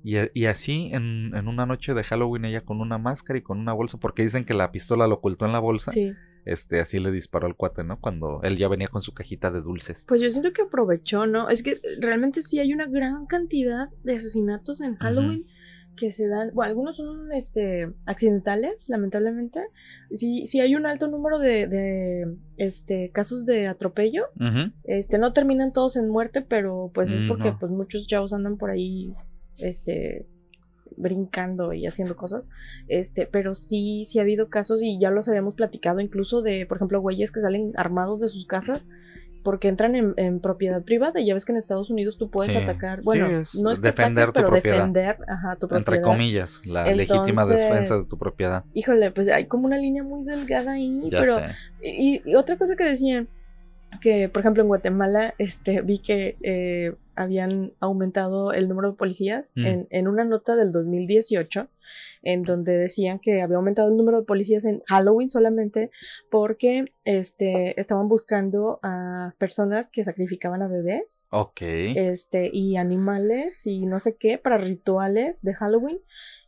Y, y así en, en una noche de Halloween ella con una máscara y con una bolsa, porque dicen que la pistola lo ocultó en la bolsa. Sí. Este, así le disparó al cuate, ¿no? Cuando él ya venía con su cajita de dulces. Pues yo siento que aprovechó, ¿no? Es que realmente sí hay una gran cantidad de asesinatos en Halloween que se dan, bueno, algunos son este accidentales, lamentablemente. Sí, sí hay un alto número de, de este casos de atropello. Este, no terminan todos en muerte, pero pues es Mm, porque pues muchos chavos andan por ahí este brincando y haciendo cosas. Este, pero sí, sí ha habido casos y ya los habíamos platicado incluso de, por ejemplo, güeyes que salen armados de sus casas porque entran en, en propiedad privada. Y ya ves que en Estados Unidos tú puedes Sí. atacar, bueno, es no es que defender ataques, tu pero propiedad. defender, ajá, tu propiedad. Entre comillas, la legítima defensa de tu propiedad. Híjole, pues hay como una línea muy delgada ahí, Ya pero sé. y, y otra cosa que decían, que por ejemplo en Guatemala este, vi que eh, habían aumentado el número de policías Mm. en, en una nota del 2018, en donde decían que había aumentado el número de policías en Halloween solamente porque este, estaban buscando a personas que sacrificaban a bebés Ok. este, y animales y no sé qué para rituales de Halloween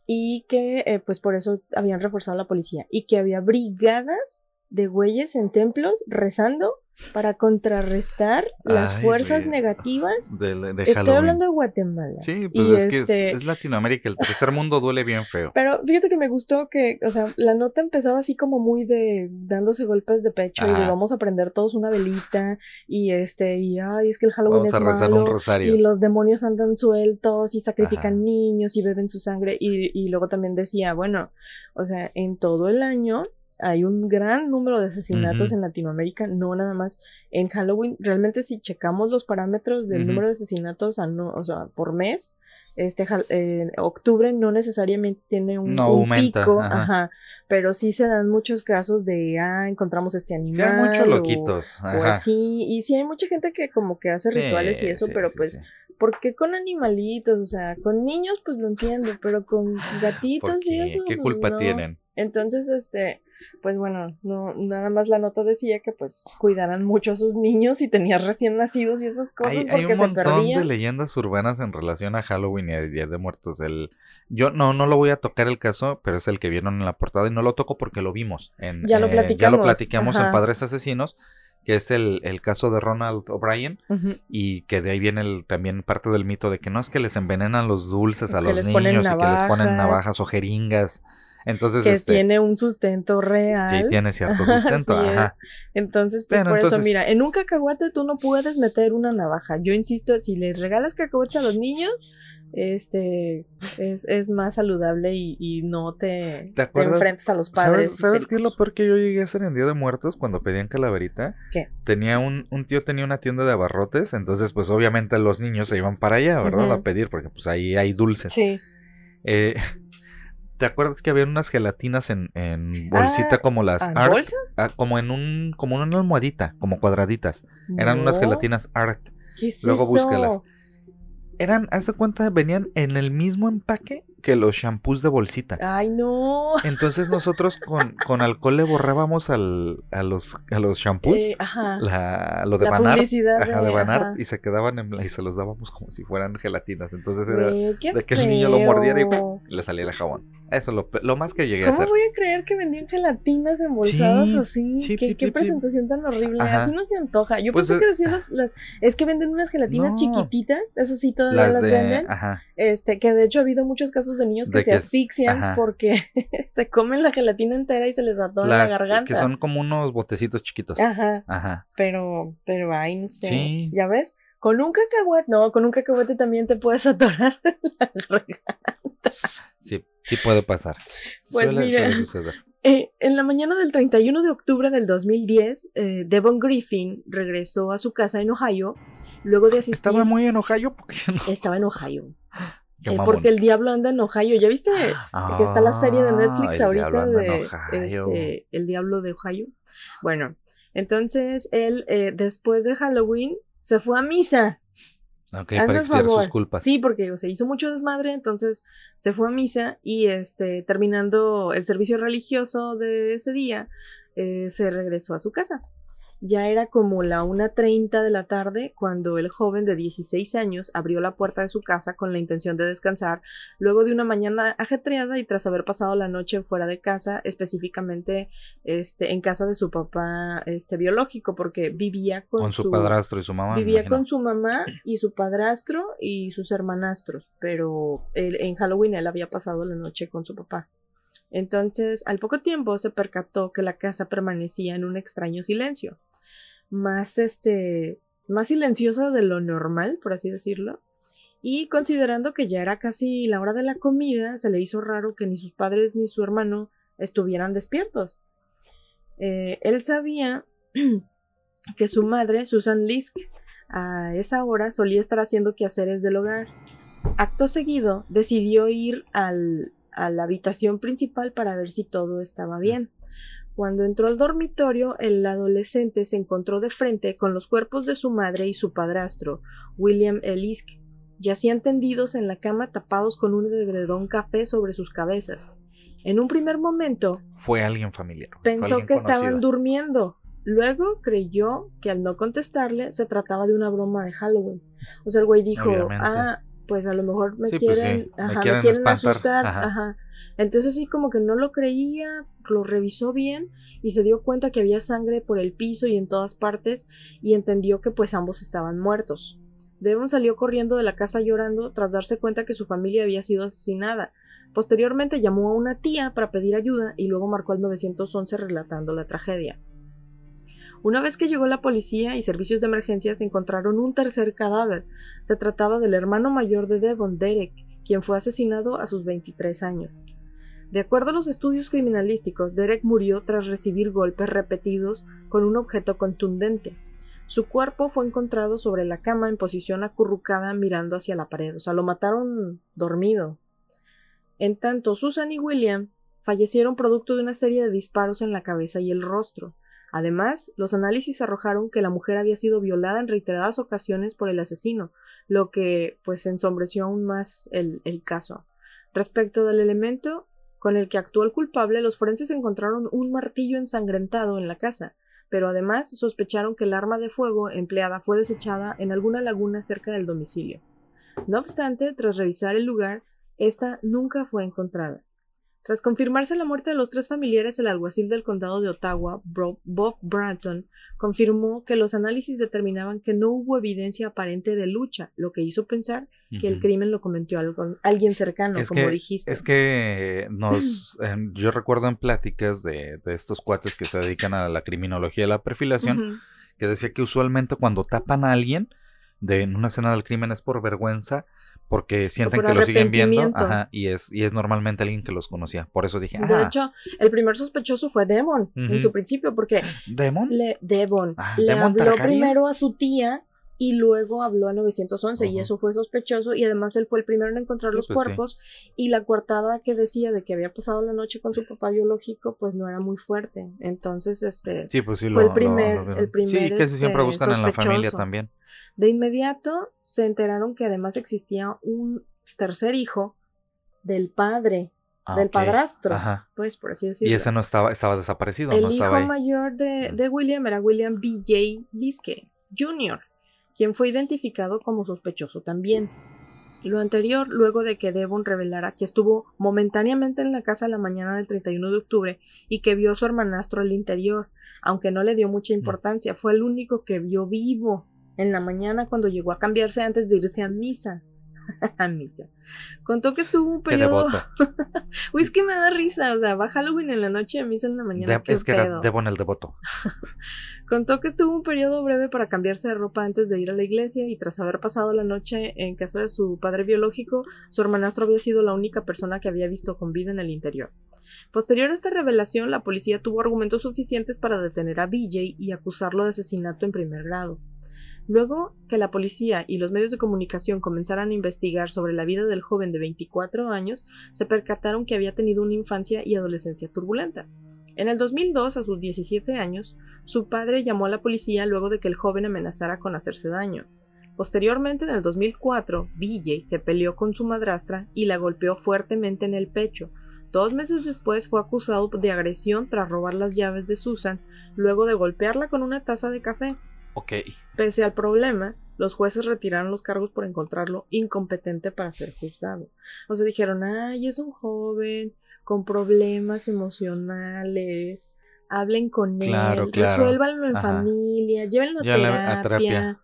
y que eh, pues por eso habían reforzado la policía y que había brigadas de güeyes en templos rezando para contrarrestar las Ay, fuerzas negativas. de, de Estoy hablando de Guatemala. Sí, pues Y es que es- este- es, Latinoamérica, el tercer mundo duele bien feo. Pero fíjate que me gustó que, o sea, la nota empezaba así como muy de dándose golpes de pecho y de vamos a prender todos una velita y este, y ay, es que el Halloween Vamos a es rezar malo. un rosario. Y los demonios andan sueltos y sacrifican Ajá. niños y beben su sangre. Y, y luego también decía, bueno, o sea, en todo el año hay un gran número de asesinatos en Latinoamérica, no nada más en Halloween. Realmente si checamos los parámetros del número de asesinatos o sea, por mes, este eh, octubre no necesariamente tiene un, No un aumenta, pico, ajá. ajá, pero sí se dan muchos casos de, ah, encontramos este animal. Sí, hay muchos loquitos. o así, y sí hay mucha gente que como que hace Sí, rituales y eso, sí, pero pues. ¿Por qué con animalitos? O sea, con niños pues lo entiendo, pero con gatitos ¿Por y eso. ¿Qué pues, culpa no. tienen? Entonces, este, pues bueno, no, nada más la nota decía que pues cuidaran mucho a sus niños y tenías recién nacidos y esas cosas Hay, hay porque un se montón de leyendas urbanas en relación a Halloween y a Día de Muertos. El... Yo no, no lo voy a tocar el caso, pero es el que vieron en la portada y no lo toco porque lo vimos. En, Ya lo eh, ya lo platicamos, platicamos en. Padres Asesinos, que es el, el caso de Ronald O'Brien. Y que de ahí viene el- también parte del mito de que no es que les envenenan los dulces a Que los niños y que les ponen navajas o jeringas. Entonces, Que este, tiene un sustento real. sí tiene cierto sustento. Ajá. Entonces, pues Pero por eso, mira, en un cacahuate tú no puedes meter una navaja. Yo insisto, si les regalas cacahuates a los niños, este es, es más saludable y, y no te, ¿Te enfrentas a los padres. ¿Sabes, ¿Sabes qué es lo peor que yo llegué a hacer en Día de Muertos cuando pedían calaverita? ¿Qué? Tenía un, un tío tenía una tienda de abarrotes, entonces pues obviamente los niños se iban para allá, ¿verdad? Ujú. A pedir, porque pues ahí hay dulces. Sí. Eh, ¿Te acuerdas que había unas gelatinas en, en bolsita Ah, como las ¿en Art? bolsa? Ah, como en un, como en una almohadita, como cuadraditas. Eran unas gelatinas Art. ¿Qué es Luego eso? búscalas. Eran, haz de cuenta, venían en el mismo empaque que los shampoos de bolsita. Ay, no. Entonces nosotros con, con alcohol le borrábamos al, a los a los shampoos Eh, ajá. la, lo de La Van Art, publicidad ajá, de Van Art, ajá. y se quedaban en, y se los dábamos como si fueran gelatinas. Entonces era de que el niño lo mordiera y le salía el jabón. Eso lo, lo más que llegué a ¿Cómo hacer. voy a creer que vendían gelatinas embolsadas Sí, así? sí, ¿Qué, presentación tan horrible. Ajá. Así no se antoja. Yo Pues, pensé eh, que decían las, las- Es que venden unas gelatinas No. chiquititas. Esas sí todavía Las las, de, venden. ajá, Este, que de hecho ha habido muchos casos de niños que De se que asfixian ajá. porque se comen la gelatina entera y se les ató la las garganta. que son como unos botecitos chiquitos. Ajá. Ajá. Pero, pero ay, no sé. Sí. ¿Ya ves? Con un cacahuate, no, con un cacahuate también te puedes atorar la garganta. Sí, sí puede pasar. Pues suele, mira. suele suceder. Eh, en la mañana del 31 de octubre del 2010, eh, Devon Griffin regresó a su casa en Ohio luego de asistir. Estaba muy en Ohio porque no. Estaba en Ohio. Eh, porque el diablo anda en Ohio. ¿Ya viste que está la serie de Ah, Netflix el ahorita de Ohio. este, El Diablo de Ohio? Bueno, entonces él eh, después de Halloween se fue a misa. Ok, para expiar sus culpas. Sí, porque se hizo mucho desmadre, entonces se fue a misa y este, terminando el servicio religioso de ese día, eh, se regresó a su casa. Ya era como la 1.30 de la tarde cuando el joven de 16 años abrió la puerta de su casa con la intención de descansar luego de una mañana ajetreada y tras haber pasado la noche fuera de casa, específicamente este, en casa de su papá este, biológico, porque vivía con, su, padrastro y su mamá. Vivía con su mamá y su padrastro y sus hermanastros, pero en Halloween él había pasado la noche con su papá. Entonces, al poco tiempo se percató que la casa permanecía en un extraño silencio, más este, más silenciosa de lo normal, por así decirlo. Y considerando que ya era casi la hora de la comida, se le hizo raro que ni sus padres ni su hermano estuvieran despiertos. Eh, él sabía que su madre, Susan Lisk, a esa hora solía estar haciendo quehaceres del hogar. Acto seguido, decidió ir al, a la habitación principal para ver si todo estaba bien. Cuando entró al dormitorio, el adolescente se encontró de frente con los cuerpos de su madre y su padrastro, William Elisk. Yacían tendidos en la cama tapados con un edredón café sobre sus cabezas. En un primer momento... Fue alguien familiar. Pensó que estaban durmiendo. Luego creyó que al no contestarle se trataba de una broma de Halloween. O sea, el güey dijo, ah, pues a lo mejor me, pues quieren, me, quieren, asustar. Ajá. Entonces sí como que no lo creía, lo revisó bien y se dio cuenta que había sangre por el piso y en todas partes y entendió que pues ambos estaban muertos. Devon salió corriendo de la casa llorando tras darse cuenta que su familia había sido asesinada. Posteriormente llamó a una tía para pedir ayuda y luego marcó al 911 relatando la tragedia. Una vez que llegó la policía y servicios de emergencia se encontraron un tercer cadáver. Se trataba del hermano mayor de Devon, Derek, quien fue asesinado a sus 23 años. De acuerdo a los estudios criminalísticos, Derek murió tras recibir golpes repetidos con un objeto contundente. Su cuerpo fue encontrado sobre la cama en posición acurrucada mirando hacia la pared, o sea, lo mataron dormido. En tanto, Susan y William fallecieron producto de una serie de disparos en la cabeza y el rostro. Además, los análisis arrojaron que la mujer había sido violada en reiteradas ocasiones por el asesino, lo que pues ensombreció aún más el, el caso. Respecto del elemento con el que actuó el culpable, los forenses encontraron un martillo ensangrentado en la casa, pero además sospecharon que el arma de fuego empleada fue desechada en alguna laguna cerca del domicilio. No obstante, tras revisar el lugar, esta nunca fue encontrada. Tras confirmarse la muerte de los tres familiares, el alguacil del condado de Ottawa, Bob Branton, confirmó que los análisis determinaban que no hubo evidencia aparente de lucha, lo que hizo pensar que el crimen lo cometió alguien cercano, como dijiste. Es que nos, yo recuerdo en pláticas de, estos cuates que se dedican a la criminología y la perfilación, que decía que usualmente cuando tapan a alguien de, en una escena del crimen es por vergüenza porque sienten que lo siguen viendo ajá, y es y es normalmente alguien que los conocía. Por eso dije de ah". hecho el primer sospechoso fue Demon en su principio porque Demon le Devon ah, le habló primero a su tía y luego habló a 911 y eso fue sospechoso y además él fue el primero en encontrar los pues cuerpos y la coartada que decía de que había pasado la noche con su papá biológico pues no era muy fuerte. Entonces este sí, pues fue el primer el primer sí que siempre este, buscan en la familia también. De inmediato se enteraron que además existía un tercer hijo del padre, ah, del padrastro, pues por así decirlo. Y ese no estaba, estaba desaparecido, El no hijo mayor de, de, William era William B.J. Liske Jr., quien fue identificado como sospechoso también. Lo anterior, luego de que Devon revelara que estuvo momentáneamente en la casa la mañana del 31 de octubre y que vio a su hermanastro al interior, aunque no le dio mucha importancia, fue el único que vio vivo en la mañana cuando llegó a cambiarse antes de irse a misa. a misa. Contó que estuvo un periodo. Uy, es que me da risa. O sea, va Halloween en la noche y a misa en la mañana. es que era Devon el devoto. Contó que estuvo un periodo breve para cambiarse de ropa antes de ir a la iglesia y tras haber pasado la noche en casa de su padre biológico, su hermanastro había sido la única persona que había visto con vida en el interior. Posterior a esta revelación, la policía tuvo argumentos suficientes para detener a BJ y acusarlo de asesinato en primer grado. Luego que la policía y los medios de comunicación comenzaran a investigar sobre la vida del joven de 24 años, se percataron que había tenido una infancia y adolescencia turbulenta. En el 2002, a sus 17 años, su padre llamó a la policía luego de que el joven amenazara con hacerse daño. Posteriormente, en el 2004, BJ se peleó con su madrastra y la golpeó fuertemente en el pecho. Dos meses después fue acusado de agresión tras robar las llaves de Susan, luego de golpearla con una taza de café. Ok. Pese al problema, los jueces retiraron los cargos por encontrarlo incompetente para ser juzgado. O sea, dijeron, ay, es un joven con problemas emocionales, hablen con Claro, él, claro. resuélvanlo en Ajá. familia, llévenlo a Llévenlo terapia. a terapia.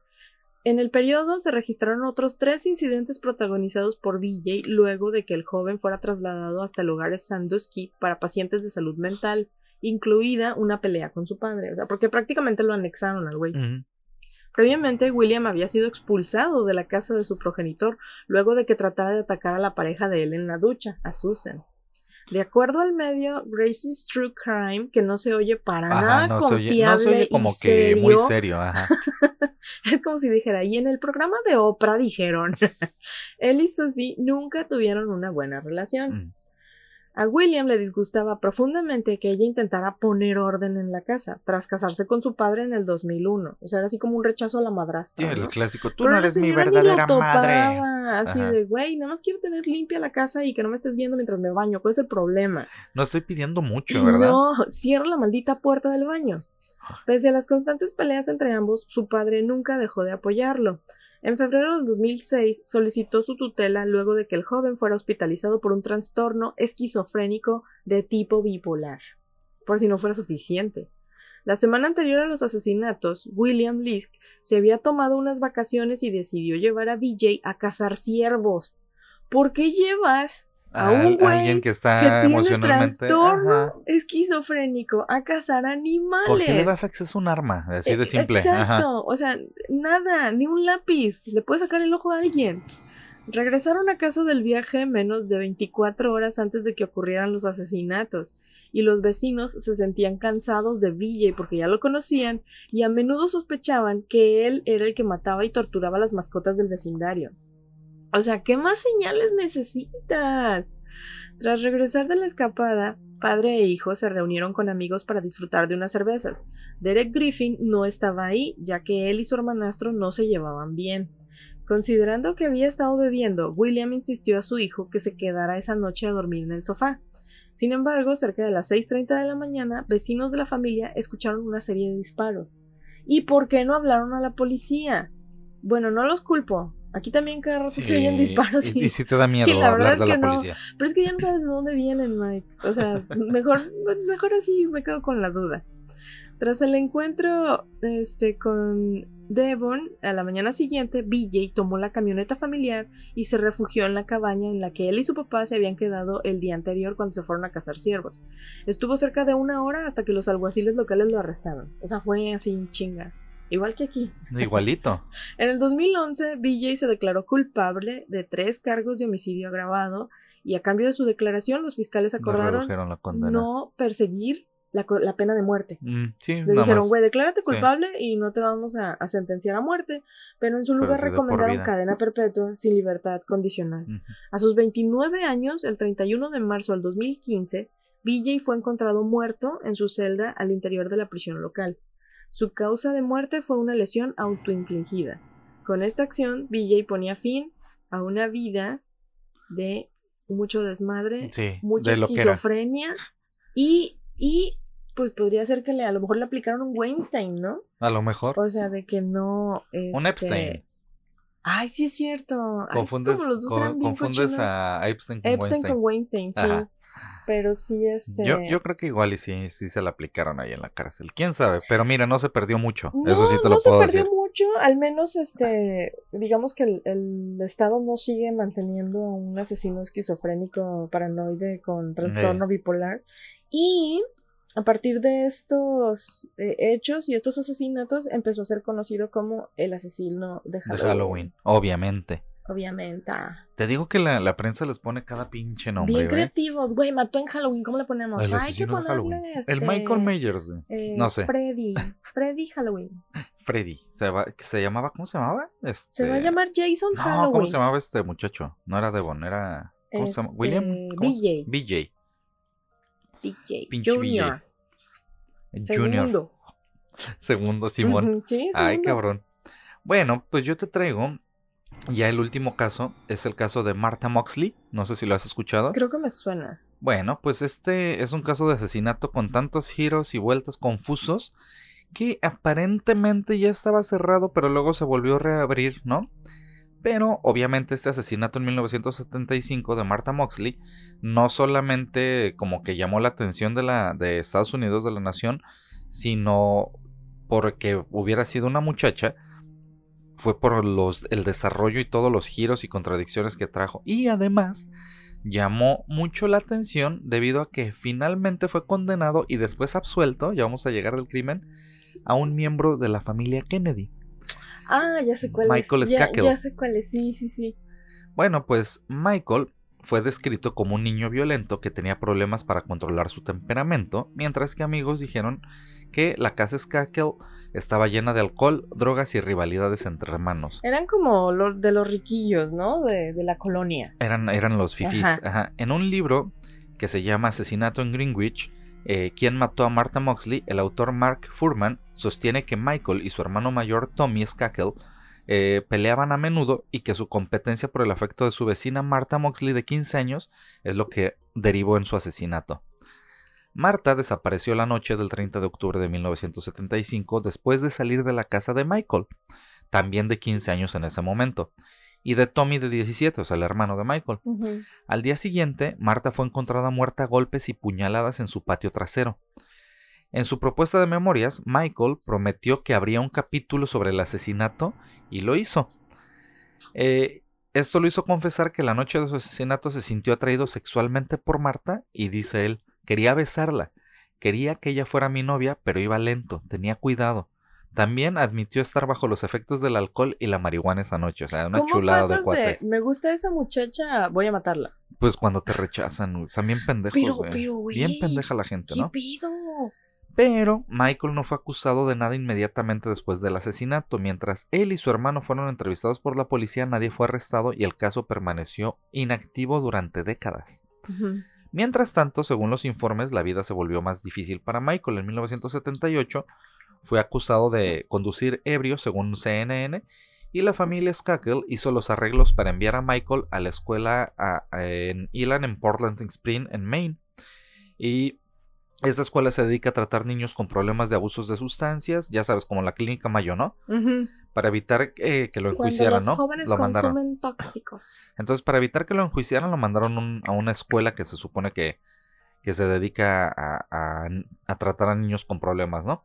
En el periodo se registraron otros tres incidentes protagonizados por BJ luego de que el joven fuera trasladado hasta el hogar Sandusky para pacientes de salud mental, incluida una pelea con su padre, o sea, porque prácticamente lo anexaron al güey. Previamente, William había sido expulsado de la casa de su progenitor luego de que tratara de atacar a la pareja de él en la ducha, a Susan. De acuerdo al medio Gracie's True Crime, que no se oye para Ajá, nada no se oye, confiable no se oye y como que muy serio, serio, ajá. es como si dijera, y en el programa de Oprah dijeron, él y Susie nunca tuvieron una buena relación. Mm. A William le disgustaba profundamente que ella intentara poner orden en la casa, tras casarse con su padre en el 2001. O sea, era así como un rechazo a la Sí, madrastra. el ¿no? clásico, tú Pero no eres mi verdadera madre. Así Ajá. de, güey, nada más quiero tener limpia la casa y que no me estés viendo mientras me baño. ¿Cuál es el problema? No estoy pidiendo mucho, Y ¿verdad? No, cierra la maldita puerta del baño. Pese a las constantes peleas entre ambos, su padre nunca dejó de apoyarlo. En febrero del 2006 solicitó su tutela luego de que el joven fuera hospitalizado por un trastorno esquizofrénico de tipo bipolar. Por si no fuera suficiente. La semana anterior a los asesinatos, William Lisk se había tomado unas vacaciones y decidió llevar a BJ a cazar ciervos. ¿Por qué llevas a un Al- güey alguien que que está tiene emocionalmente. trastorno Ajá. esquizofrénico a cazar animales. ¿Por qué le das acceso a un arma? Así de Eh, simple. Exacto, Ajá. o sea, nada, ni un lápiz, le puede sacar el ojo a alguien. Regresaron a casa del viaje menos de 24 horas antes de que ocurrieran los asesinatos, y los vecinos se sentían cansados de VJ porque ya lo conocían y a menudo sospechaban que él era el que mataba y torturaba a las mascotas del vecindario. O sea, ¿qué más señales necesitas? Tras regresar de la escapada, padre e hijo se reunieron con amigos para disfrutar de unas cervezas. Derek Griffin no estaba ahí, ya que él y su hermanastro no se llevaban bien. Considerando que había estado bebiendo, William insistió a su hijo que se quedara esa noche a dormir en el sofá. Sin embargo, cerca de las 6.30 de la mañana, vecinos de la familia escucharon una serie de disparos. ¿Y por qué no hablaron a la policía? Bueno, no los culpo. Aquí también cada rato se oyen disparos. Y, y- y si te da miedo la hablar es de la que no. policía. Pero es que ya no sabes de dónde vienen, Mike. O sea, mejor, mejor así me quedo con la duda. Tras el encuentro este, con Devon, a la mañana siguiente, BJ tomó la camioneta familiar y se refugió en la cabaña en la que él y su papá se habían quedado el día anterior cuando se fueron a cazar ciervos. Estuvo cerca de una hora hasta que los alguaciles locales lo arrestaron. O sea, fue así chinga. Igual que aquí. Igualito. En el 2011, BJ se declaró culpable de tres cargos de homicidio agravado y a cambio de su declaración los fiscales No acordaron condena. no perseguir la, la pena de muerte. Mm, sí, Le dijeron, güey, declárate Sí. culpable y no te vamos a, a sentenciar a muerte, pero en su lugar recomendaron cadena perpetua sin libertad condicional. A sus 29 años, el 31 de marzo del 2015, BJ fue encontrado muerto en su celda al interior de la prisión local. Su causa de muerte fue una lesión autoinfligida. Con esta acción, BJ ponía fin a una vida de mucho desmadre, Sí, mucha de esquizofrenia y, y pues podría ser que le, a lo mejor le aplicaron un Weinstein, ¿no? A lo mejor. O sea, de que no... Un este, Epstein. Ay, sí es cierto. Ay, Confundes, como los dos co- eran bien confundes a Epstein con Epstein Weinstein. con Weinstein, sí. Ajá. Pero sí, este. Yo, yo creo que igual y sí, sí se la aplicaron ahí en la cárcel. ¿Quién sabe? Pero mira, no se perdió mucho. no, Eso sí te no lo se puedo perdió decir. mucho, al menos este, digamos que el, el Estado no sigue manteniendo a un asesino esquizofrénico paranoide con trastorno bipolar. Y a partir de estos eh, hechos y estos asesinatos empezó a ser conocido como el asesino de De Halloween. Halloween, obviamente. Obviamente. ah. Te digo que la, la prensa les pone cada pinche nombre, Bien güey. creativos, güey, mató en Halloween, ¿cómo le ponemos? El asesino de ponerle este, El Michael Myers, güey. eh, no sé. Freddy, Freddy Halloween. Freddy. Se, va- se llamaba, ¿cómo se llamaba? Este... Se va a llamar Jason No, Halloween. ¿cómo se llamaba este muchacho? No era Devon, era... ¿Cómo se llama? Este, ¿William? ¿Cómo se- BJ. BJ. DJ. Pinche Junior. Junior. Segundo. Segundo Simón. Ay, cabrón. Bueno, pues yo te traigo ya el último caso, es el caso de Martha Moxley, no sé si lo has escuchado. Creo que me suena. Bueno, pues este es un caso de asesinato con tantos giros y vueltas confusos que aparentemente ya estaba cerrado, pero luego se volvió a reabrir, ¿no? Pero obviamente este asesinato en 1975 de Martha Moxley no solamente como que llamó la atención de, la, de Estados Unidos, de la nación, sino porque hubiera sido una muchacha, fue por los, el desarrollo y todos los giros y contradicciones que trajo. Y además llamó mucho la atención debido a que finalmente fue condenado y después absuelto, ya vamos a llegar del crimen, a un miembro de la familia Kennedy. Ah, ya sé cuál Michael es. Ya, Skakel. ya sé cuál es, sí, sí, sí. Bueno, pues Michael fue descrito como un niño violento que tenía problemas para controlar su temperamento, mientras que amigos dijeron que la casa Skakel estaba llena de alcohol, drogas y rivalidades entre hermanos. Eran como los de los riquillos, ¿no? De, de la colonia. Eran, eran los fifís. Ajá. Ajá. En un libro que se llama Asesinato en Greenwich, eh, ¿Quién mató a Martha Moxley? El autor Mark Furman sostiene que Michael y su hermano mayor Tommy Skakel eh, peleaban a menudo y que su competencia por el afecto de su vecina Martha Moxley de 15 años es lo que derivó en su asesinato. Martha desapareció la noche del 30 de octubre de 1975 después de salir de la casa de Michael, también de 15 años en ese momento, y de Tommy de 17, o sea, el hermano de Michael. Al día siguiente, Marta fue encontrada muerta a golpes y puñaladas en su patio trasero. En su propuesta de memorias, Michael prometió que habría un capítulo sobre el asesinato y lo hizo. Eh, esto lo hizo confesar que la noche de su asesinato se sintió atraído sexualmente por Marta y dice él, quería besarla, quería que ella fuera mi novia, pero iba lento, tenía cuidado. También admitió estar bajo los efectos del alcohol y la marihuana esa noche, o sea, una ¿Cómo chulada de cuate. me gusta esa muchacha, voy a matarla? Pues cuando te rechazan, están bien pendejos, Pero, pero, güey. Bien pendeja la gente, ¿Qué ¿no? pido? Pero Michael no fue acusado de nada inmediatamente después del asesinato. Mientras él y su hermano fueron entrevistados por la policía, nadie fue arrestado y el caso permaneció inactivo durante décadas. Mientras tanto, según los informes, la vida se volvió más difícil para Michael. En 1978 fue acusado de conducir ebrio, según CNN, y la familia Skakel hizo los arreglos para enviar a Michael a la escuela en Elan, en Portland Spring, en Maine. Y esta escuela se dedica a tratar niños con problemas de abusos de sustancias, ya sabes, como la clínica Mayo, ¿no? Para evitar eh, que lo enjuiciaran, los ¿no? jóvenes Lo mandaron. consumen tóxicos. Entonces, para evitar que lo enjuiciaran, lo mandaron un- a una escuela que se supone que, que se dedica a, a- a tratar a niños con problemas, ¿no?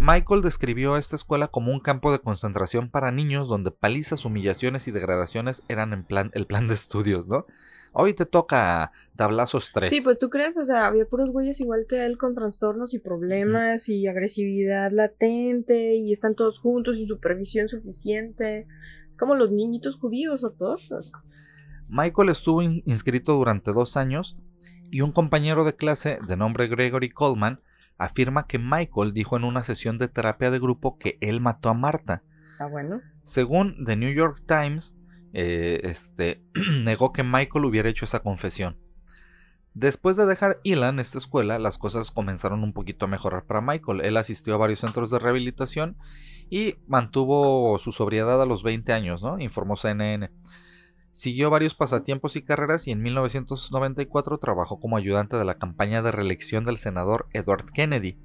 Michael describió esta escuela como un campo de concentración para niños donde palizas, humillaciones y degradaciones eran en plan, el plan de estudios, ¿no? Hoy te toca tablazos 3. Sí, pues tú crees, o sea, había puros güeyes igual que él con trastornos y problemas y agresividad latente y están todos juntos sin supervisión suficiente. Es como los niñitos judíos ortodoxos. Michael estuvo in- inscrito durante dos años y un compañero de clase de nombre Gregory Coleman afirma que Michael dijo en una sesión de terapia de grupo que él mató a Marta. Ah, bueno. Según The New York Times, eh, este, negó que Michael hubiera hecho esa confesión. Después de dejar Elan, esta escuela, las cosas comenzaron un poquito a mejorar para Michael. Él asistió a varios centros de rehabilitación y mantuvo su sobriedad a los 20 años. Informó CNN. Siguió varios pasatiempos y carreras y en 1994 trabajó como ayudante de la campaña de reelección del senador Edward Kennedy.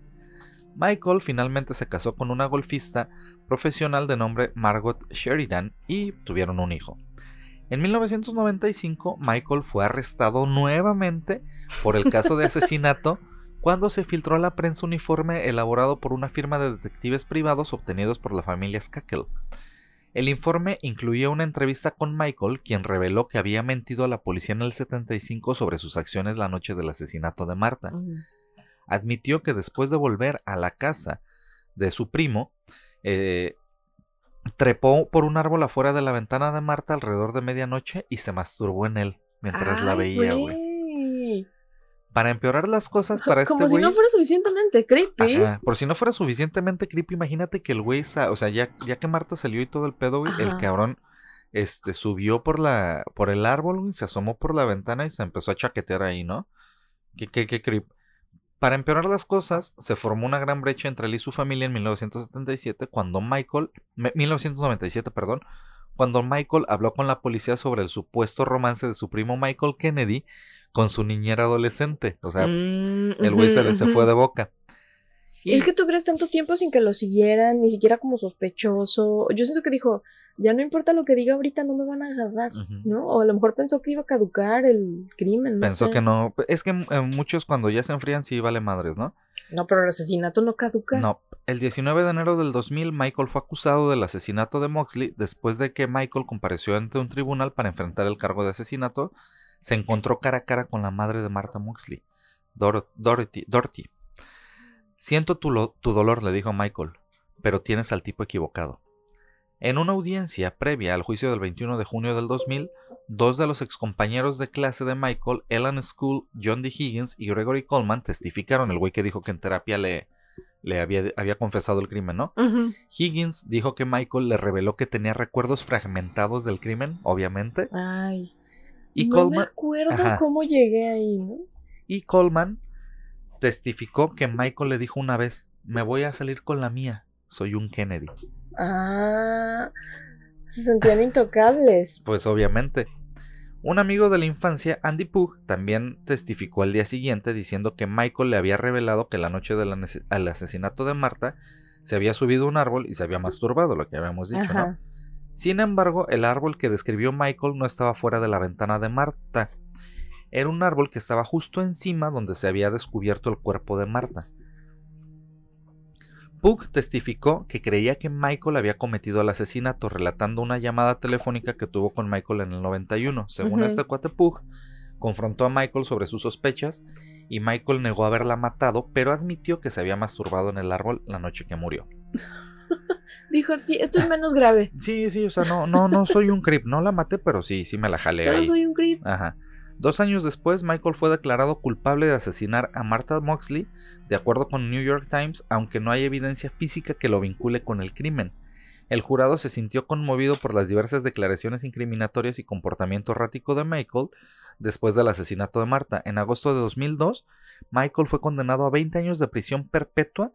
Michael finalmente se casó con una golfista profesional de nombre Margot Sheridan y tuvieron un hijo. En 1995, Michael fue arrestado nuevamente por el caso de asesinato cuando se filtró a la prensa uniforme elaborado por una firma de detectives privados obtenidos por la familia Skakel. El informe incluía una entrevista con Michael, quien reveló que había mentido a la policía en el 75 sobre sus acciones la noche del asesinato de Marta. Admitió que después de volver a la casa de su primo, eh, trepó por un árbol afuera de la ventana de Marta alrededor de medianoche y se masturbó en él mientras la veía, güey. güey. Para empeorar las cosas para este Como si güey. no fuera suficientemente creepy. Ajá, por si no fuera suficientemente creepy, imagínate que el güey, sa- o sea, ya, ya que Marta salió y todo el pedo, güey, el cabrón este subió por la por el árbol, güey, se asomó por la ventana y se empezó a chaquetear ahí, ¿no? Qué qué qué creep. Para empeorar las cosas, se formó una gran brecha entre él y su familia en 1977 cuando Michael, 1997, perdón, cuando Michael habló con la policía sobre el supuesto romance de su primo Michael Kennedy con su niñera adolescente. O sea, Mm, el güey se, le- se fue de boca. Y- Es que tú crees tanto tiempo sin que lo siguieran, ni siquiera como sospechoso. Yo siento que dijo, ya no importa lo que diga ahorita, no me van a agarrar. ¿no? O a lo mejor pensó que iba a caducar el crimen, no Pensó sé. que no. Es que eh, muchos cuando ya se enfrían sí vale madres, ¿no? No, pero el asesinato no caduca. No. El 19 de enero del 2000, Michael fue acusado del asesinato de Moxley después de que Michael compareció ante un tribunal para enfrentar el cargo de asesinato. Se encontró cara a cara con la madre de Martha Moxley, Dor- Dorothy. Dorothy. Siento tu, tu dolor, le dijo Michael, pero tienes al tipo equivocado. En una audiencia previa al juicio del 21 de junio del 2000, dos de los excompañeros de clase de Michael, Ellen School, John D. Higgins y Gregory Coleman, testificaron, el güey que dijo que en terapia le, le había, había confesado el crimen, ¿no? Higgins dijo que Michael le reveló que tenía recuerdos fragmentados del crimen, obviamente, Ay. y no me Coleman, acuerdo Ajá. cómo llegué ahí, ¿no? y Coleman testificó que Michael le dijo una vez, me voy a salir con la mía, soy un Kennedy. Ah, se sentían intocables. Pues obviamente. Un amigo de la infancia, Andy Pugh, también testificó al día siguiente diciendo que Michael le había revelado que la noche del asesinato de Marta se había subido a un árbol y se había masturbado, lo que habíamos dicho, ¿no? Sin embargo, el árbol que describió Michael no estaba fuera de la ventana de Marta. Era un árbol que estaba justo encima donde se había descubierto el cuerpo de Marta. Pugh testificó que creía que Michael había cometido el asesinato, relatando una llamada telefónica que tuvo con Michael en el 91. Según Ujú. este cuate Pugh, confrontó a Michael sobre sus sospechas y Michael negó haberla matado, pero admitió que se había masturbado en el árbol la noche que murió. Dijo, sí, esto es menos grave. Sí, sí, o sea, no, no, no soy un creep, no la maté, pero sí, sí me la jalé Solo ahí. soy un creep. Ajá. Dos años después, Michael fue declarado culpable de asesinar a Martha Moxley, de acuerdo con New York Times, aunque no hay evidencia física que lo vincule con el crimen. El jurado se sintió conmovido por las diversas declaraciones incriminatorias y comportamiento errático de Michael después del asesinato de Martha. En agosto de 2002, Michael fue condenado a 20 años de prisión perpetua.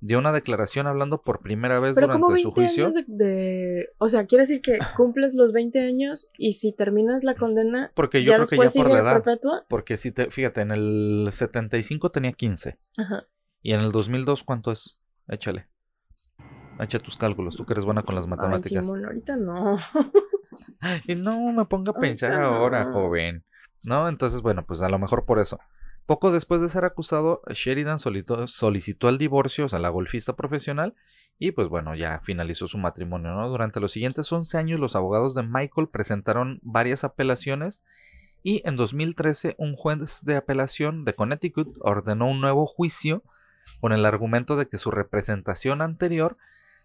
Dio una declaración hablando por primera vez Pero como durante 20 su juicio. años de, de- O sea, quiere decir que cumples los 20 años y si terminas la condena, Porque yo ya creo que ya por la edad. perpetua. Porque si te, fíjate, en el 75 tenía 15. Ajá. Y en el 2002, ¿cuánto es? Échale. Echa tus cálculos, tú que eres buena con las Ay, matemáticas. Simón, ahorita no. y no me ponga a Ahorita pensar ahora, no. joven. ¿No? Entonces, bueno, pues a lo mejor por eso. Poco después de ser acusado, Sheridan solicitó el divorcio, o sea, la golfista profesional, y pues bueno, ya finalizó su matrimonio, ¿no? Durante los siguientes 11 años, los abogados de Michael presentaron varias apelaciones, y en 2013, un juez de apelación de Connecticut ordenó un nuevo juicio con el argumento de que su representación anterior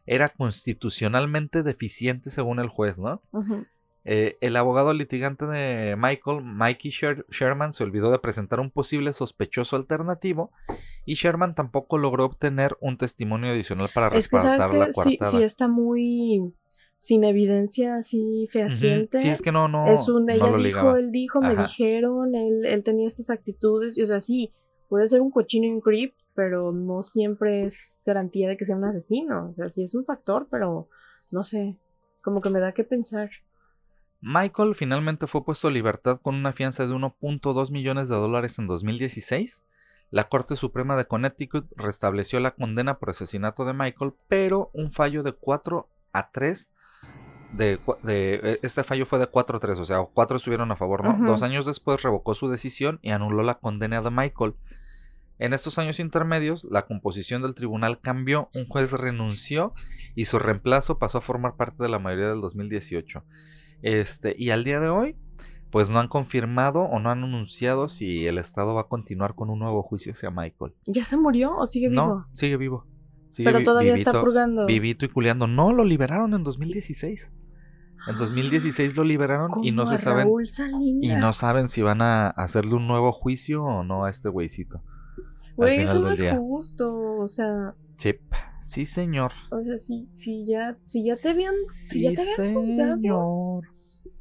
era constitucionalmente deficiente según el juez, ¿no? Ujú. Eh, el abogado litigante de Michael, Mikey Sher- Sherman, se olvidó de presentar un posible sospechoso alternativo y Sherman tampoco logró obtener un testimonio adicional para Es que sabes respaldar la que sí, coartada. sí está muy sin evidencia así fehaciente. Sí, es que no, no, es un no ella lo dijo, ligaba. él dijo, me dijeron, él, él tenía estas actitudes. Y, o sea, sí, puede ser un cochino y un creep, pero no siempre es garantía de que sea un asesino. O sea, sí es un factor, pero no sé, como que me da que pensar. Michael finalmente fue puesto a libertad con una fianza de 1.2 millones de dólares en 2016. La Corte Suprema de Connecticut restableció la condena por asesinato de Michael, pero un fallo de 4 a 3 de, eh, este fallo fue de 4 a 3, o sea, 4 estuvieron a favor, ¿no? Dos años después revocó su decisión y anuló la condena de Michael. En estos años intermedios, la composición del tribunal cambió, un juez renunció y su reemplazo pasó a formar parte de la mayoría del 2018. Este, y al día de hoy, pues no han confirmado o no han anunciado si el Estado va a continuar con un nuevo juicio hacia Michael. ¿Ya se murió o sigue vivo? No, sigue vivo. Sigue pero vi- todavía está purgando. Vivito y culeando. No, lo liberaron en 2016. En 2016 lo liberaron y no se saben y no saben si van a hacerle un nuevo juicio o no a este güeycito. Güey, eso no es día. justo. O sea, Sí, sí señor. o sea, si, si ya, si ya te habían, si Sí ya te habían juzgado. señor.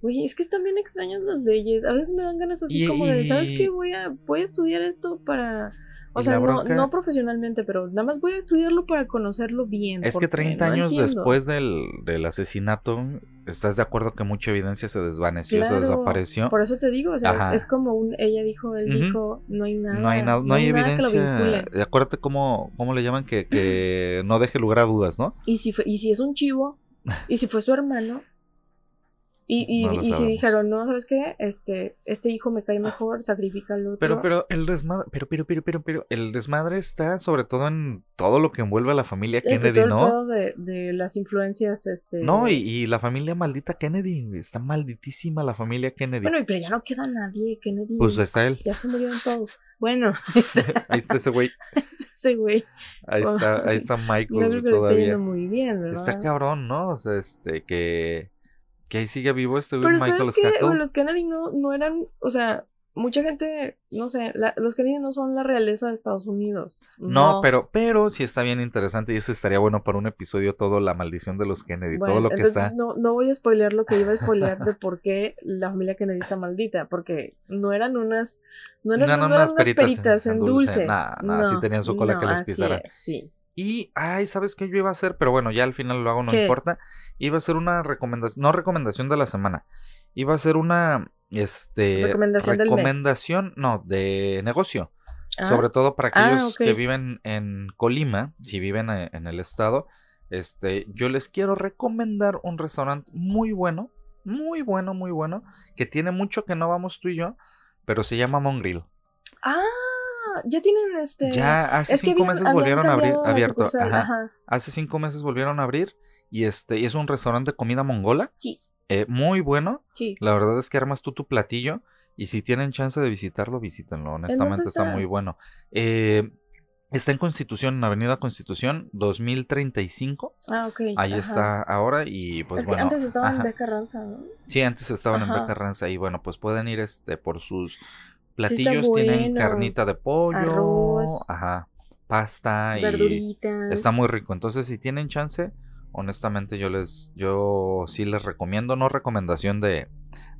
Güey, es que están bien extrañas las leyes. A veces me dan ganas así Y- como de, ¿sabes qué? Voy a, voy a estudiar esto para O sea, no, no, profesionalmente, pero nada más voy a estudiarlo para conocerlo bien. Es que 30 años después del, del, asesinato, ¿estás de acuerdo que mucha evidencia se desvaneció, se desapareció? Por eso te digo, o sea, es, como un, ella dijo, él dijo, no hay nada. No hay, no, hay, evidencia. Acuérdate cómo, cómo le llaman que, que no deje lugar a dudas, ¿no? Y si, y si es un chivo, y si fue su hermano, y, y, si dijeron, no, ¿sabes qué? Este, este hijo me cae mejor, sacrifica al otro. Pero, pero, el desmadre, pero, pero, pero, pero, pero, el desmadre está sobre todo en todo lo que envuelve a la familia Kennedy, ¿no? de, de las influencias, este. No, y, y, la familia maldita Kennedy, está malditísima la familia Kennedy. Bueno, pero ya no queda nadie, Kennedy. Pues está él. Ya se murieron todos. Bueno, ahí está ese güey. ese güey. Ahí está, ahí está Michael todavía. muy bien, Está cabrón, ¿no? O sea, este, que que ahí sigue vivo este Pero Michael ¿sabes que los Kennedy no, no eran, o sea, mucha gente, no sé, los Kennedy no son la realeza de Estados Unidos. No, pero, pero sí está bien interesante y eso estaría bueno para un episodio todo la maldición de los Kennedy, todo lo que está. No, no voy a spoilear lo que iba a spoilear de por qué la familia Kennedy está maldita, porque no eran unas, no eran, unas, peritas, en dulce. Nada, nada, sí tenían su cola que les pisara. sí. Y, ay, ¿sabes qué yo iba a hacer? Pero bueno, ya al final lo hago, no importa. Iba a ser una recomendación, no recomendación de la semana. Iba a ser una, este, recomendación, recomendación no, de negocio. Ah. Sobre todo para ah, aquellos que viven en Colima, si viven eh, en el estado, este, yo les quiero recomendar un restaurante muy bueno, muy bueno, muy bueno, que tiene mucho que no vamos tú y yo, pero se llama Mongril. Ah, ya tienen este. Ya hace cinco meses volvieron a abrir abierto. Hace cinco meses volvieron a abrir y este y es un restaurante de comida mongola. Sí. Eh, muy bueno. Sí. La verdad es que armas tú tu platillo y si tienen chance de visitarlo, visítenlo. Honestamente está? muy bueno. Eh, está en Constitución, en Avenida Constitución, 2035. Ah, ok. Ahí está ahora y pues bueno. antes estaban en Beca Ranza, ¿no? Sí, antes estaban en Beca Ranza y bueno, pues pueden ir este por sus platillos tienen carnita de pollo, ajá, pasta y verduritas. Está muy rico. Entonces, si tienen chance, honestamente yo les yo sí les recomiendo, no recomendación de,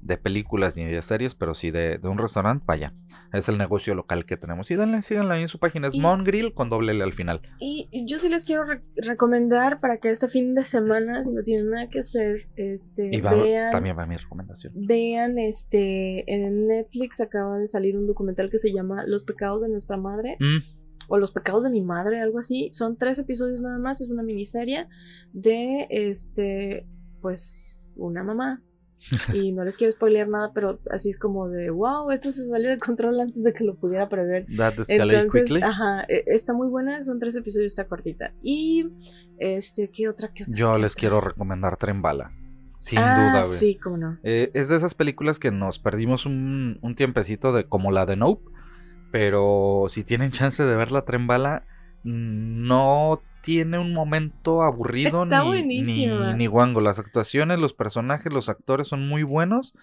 de películas ni de series, pero sí de, de, un restaurante, vaya. Es el negocio local que tenemos. Y denle, síganla ahí en su página, es Mongrill con doble L al final. Y yo sí les quiero recomendar para que este fin de semana, si no tienen nada que hacer, este vean. También va mi recomendación. Vean, este, en Netflix acaba de salir un documental que se llama Los pecados de nuestra madre. Mm o Los pecados de mi madre, algo así. Son tres episodios nada más, es una miniserie de, este, pues, una mamá. Y no les quiero spoilear nada, pero así es como de, wow, esto se salió de control antes de que lo pudiera prever. Entonces, ajá, e, está muy buena, son tres episodios, está cortita. Y, este, ¿qué otra? Qué Yo les quiero recomendar Tren Bala. Sin ah, duda, güey. Sí, cómo no. Eh, es de esas películas que nos perdimos un, un tiempecito de como la de Nope pero si tienen chance de ver la tren bala, no tiene un momento aburrido ni, ni, ni, guango. Las actuaciones, los personajes, los actores son muy buenos.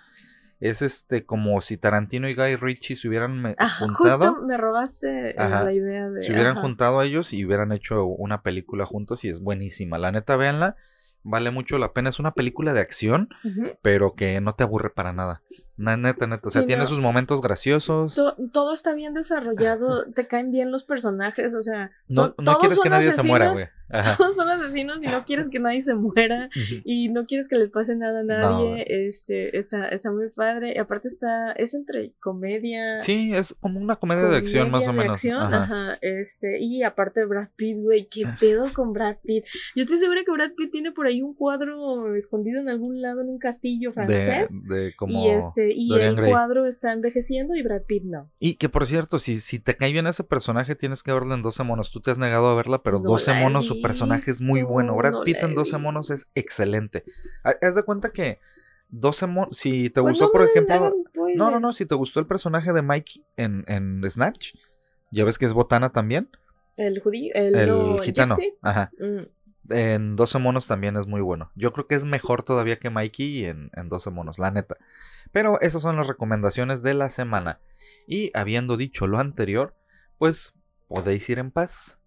Es este como si Tarantino y Guy Ritchie se hubieran juntado. Justo me robaste eh, la idea de. Se hubieran juntado a ellos y hubieran hecho una película juntos y es buenísima. La neta, véanla vale mucho la pena. Es una película de acción, pero que no te aburre para nada. Neta, neta. O sea, tiene sus momentos graciosos. todo está bien desarrollado, te caen bien los personajes, o sea. no, quieres que nadie se muera, güey. Todos son asesinos y no quieres que nadie se muera y no quieres que le pase nada a nadie. este, está, está muy padre. Y aparte está, es entre comedia. Sí, es como una comedia, de acción más o menos. Acción, ajá. Este, y aparte Brad Pitt, güey, qué pedo con Brad Pitt. Yo estoy segura que Brad Pitt tiene por ahí un cuadro escondido en algún lado en un castillo francés. De, como y este, y el cuadro está envejeciendo y Brad Pitt no. Y que por cierto, si, si te cae bien ese personaje, tienes que verlo en 12 monos. Tú te has negado a verla, pero 12 monos personaje es muy bueno. Brad Pitt en 12 monos es excelente. Haz de cuenta que 12 monos, si te pues gustó, por ejemplo... No, no, no, si te gustó el personaje de Mikey en, en Snatch, ya ves que es botana también. El judío, el, gitano. Ajá. Mm. En 12 monos también es muy bueno. Yo creo que es mejor todavía que Mikey en, en 12 monos, la neta. Pero esas son las recomendaciones de la semana. Y habiendo dicho lo anterior, pues podéis ir en paz.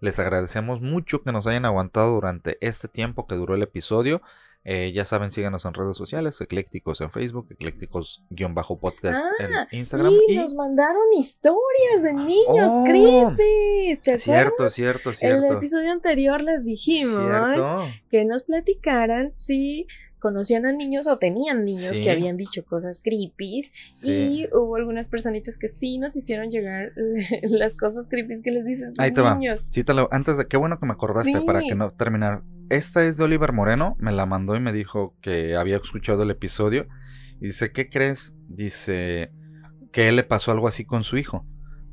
Les agradecemos mucho que nos hayan aguantado durante este tiempo que duró el episodio. Eh, ya saben, síganos en redes sociales, eclécticos en Facebook, eclécticos-podcast Ah, en Instagram. Y nos mandaron historias de niños Oh, creepy. ¿Te Cierto, acuerdas? cierto, En cierto. el episodio anterior les dijimos Cierto. que nos platicaran si conocían a niños o tenían niños Sí. que habían dicho cosas creepy Sí. y hubo algunas personitas que sí nos hicieron llegar las cosas creepy que les dicen sus Ahí te va. niños. Sí, te lo- antes de qué bueno que me acordaste Sí. para que no terminar. Esta es de Oliver Moreno, me la mandó y me dijo que había escuchado el episodio. Y dice, ¿qué crees? Dice que él le pasó algo así con su hijo.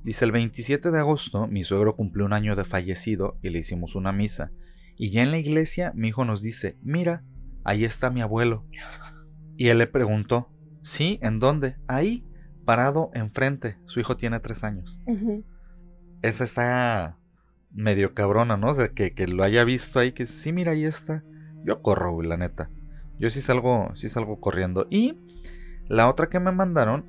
Dice, el 27 de agosto mi suegro cumplió un año de fallecido y le hicimos una misa. Y ya en la iglesia mi hijo nos dice, mira, ahí está mi abuelo. Y él le preguntó, ¿sí? ¿En dónde? Ahí, parado enfrente. Su hijo tiene tres años Ujú. esa está medio cabrona, ¿no? O sea, que, que lo haya visto ahí, que sí, mira, ahí está. Yo corro, güey, la neta. Yo sí salgo, sí salgo corriendo. Y la otra que me mandaron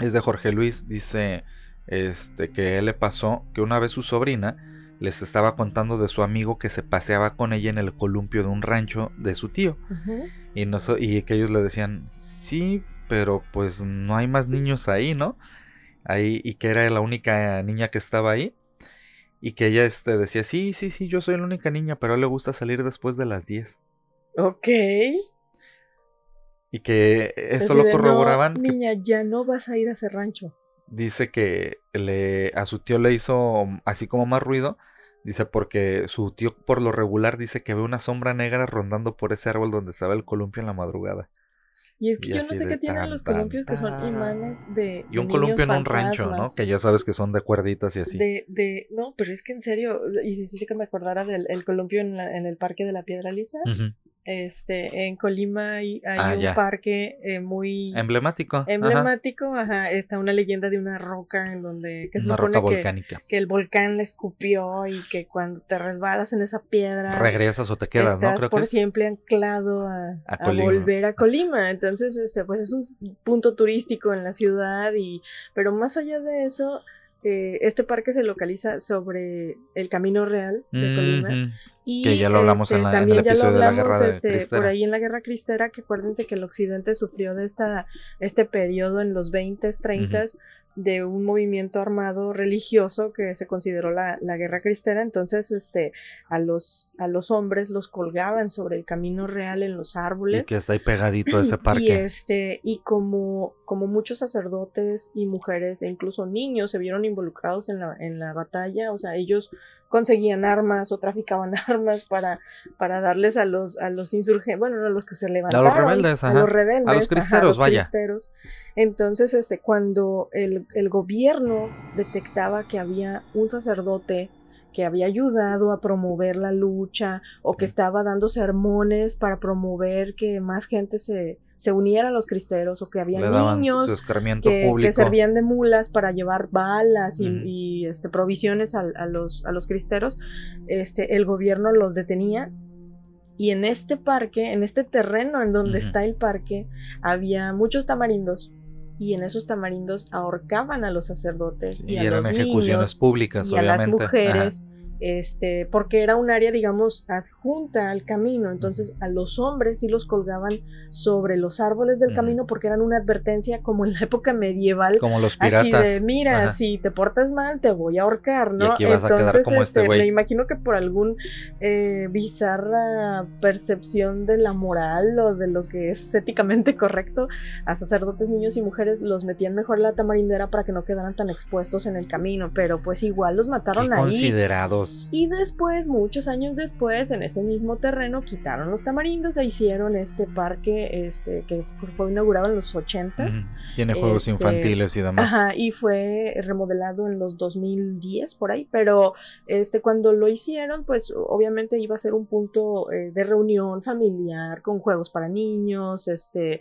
es de Jorge Luis. Dice, este, que él le pasó que una vez su sobrina les estaba contando de su amigo que se paseaba con ella en el columpio de un rancho de su tío. Y, noso- y que ellos le decían, sí, pero pues no hay más niños ahí, ¿no? Ahí, y que era la única niña que estaba ahí. Y que ella este, decía, sí, sí, sí, yo soy la única niña, pero a él le gusta salir después de las 10. Ok. Y que eso lo "No, corroboraban. que niña, ya no vas a ir a ese rancho. dice que le, a su tío le hizo así como más ruido. Dice porque su tío por lo regular dice que ve una sombra negra rondando por ese árbol donde estaba el columpio en la madrugada. Y es que Y yo no sé qué tienen tan, los tan, columpios que son imanes de. Y un columpio en un rancho, ¿no? Que ya sabes que son de cuerditas y así. De, de, no, pero es que en serio, y sí, sí que me acordara del el columpio en, la- en el parque de la Piedra Lisa. Ujú. Este, en Colima hay, hay Ah, un ya. parque eh, muy Emblemático. emblemático, ajá. está una leyenda de una roca en donde que se Una supone roca que, volcánica. que el volcán le escupió y que cuando te resbalas en esa piedra Regresas o te quedas, ¿no? estás que por es. siempre anclado a, A volver a Colima. Entonces, este, pues es un punto turístico en la ciudad y, pero más allá de eso, eh, este parque se localiza sobre el Camino Real de Colima. Ujú. Y Que ya lo hablamos en la- en el también ya lo episodio de la hablamos, guerra este, Cristera. por ahí en la guerra cristera, que acuérdense que el occidente sufrió de esta, este periodo en los 20s, 30s, de un movimiento armado religioso que se consideró la, la guerra cristera. Entonces, este, a los, a los hombres los colgaban sobre el camino real en los árboles. Y que está ahí pegadito ese Y parque. este, y como, como muchos sacerdotes y mujeres e incluso niños se vieron involucrados en la, en la batalla, o sea, ellos conseguían armas o traficaban armas para, para darles a los, a los insurgentes, bueno, no a los que se levantaron, rebeldes, a los rebeldes, A los ajá, cristeros, los vaya. cristeros. Entonces, este, cuando el, el gobierno detectaba que había un sacerdote que había ayudado a promover la lucha o que estaba dando sermones para promover que más gente se, se uniera a los cristeros o que había niños que, que servían de mulas para llevar balas y, este, provisiones a, a los, a los cristeros, este, el gobierno los detenía. Y en este parque, en este terreno en donde está el parque, había muchos tamarindos. Y en esos tamarindos ahorcaban a los sacerdotes y y a eran los ejecuciones niños públicas, y a las obviamente. mujeres, este, porque era un área, digamos, adjunta al camino. Entonces, a los hombres sí los colgaban sobre los árboles del camino porque eran una advertencia como en la época medieval. Como los piratas. Así de, mira, Ajá. si te portas mal, te voy a ahorcar, ¿no? aquí vas a quedar como este güey. Me imagino que por algún eh, bizarra percepción de la moral o de lo que es éticamente correcto, a sacerdotes, niños y mujeres los metían mejor en la tamarindera para que no quedaran tan expuestos en el camino, pero pues igual los mataron ahí. considerados. Y después, muchos años después, en ese mismo terreno, quitaron los tamarindos e hicieron este parque este, que fue inaugurado en los 80 Ujú. Tiene juegos Este, infantiles y demás. Ajá, y fue remodelado en los 2010 por ahí, pero este cuando lo hicieron, pues obviamente iba a ser un punto eh, de reunión familiar con juegos para niños, este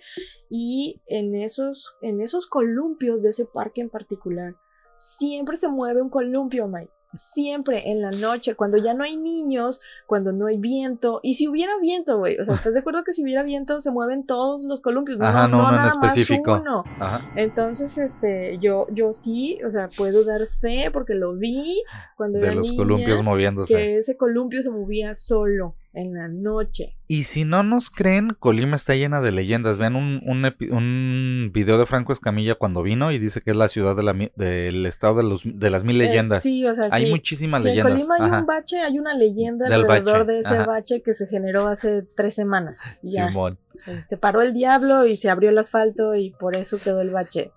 y en esos en esos columpios de ese parque en particular siempre se mueve un columpio, Mike. Siempre en la noche, cuando ya no hay niños, cuando no hay viento, y si hubiera viento, güey, o sea, ¿estás de acuerdo que si hubiera viento se mueven todos los columpios? Ajá, no, uno en nada más específico. uno. Ajá. Entonces, este, yo, yo sí, o sea, puedo dar fe porque lo vi cuando De era los niña, columpios moviéndose. que ese columpio se movía solo. En la noche. Y si no nos creen, Colima está llena de leyendas. Vean un, un, un video de Franco Escamilla cuando vino y dice que es la ciudad de la, del estado de, los, de las mil eh, leyendas. sí, o sea, hay muchísimas leyendas. En Colima hay un bache, hay una leyenda alrededor de ese bache que se generó hace tres semanas. Simón. Eh, se paró el diablo y se abrió el asfalto y por eso quedó el bache.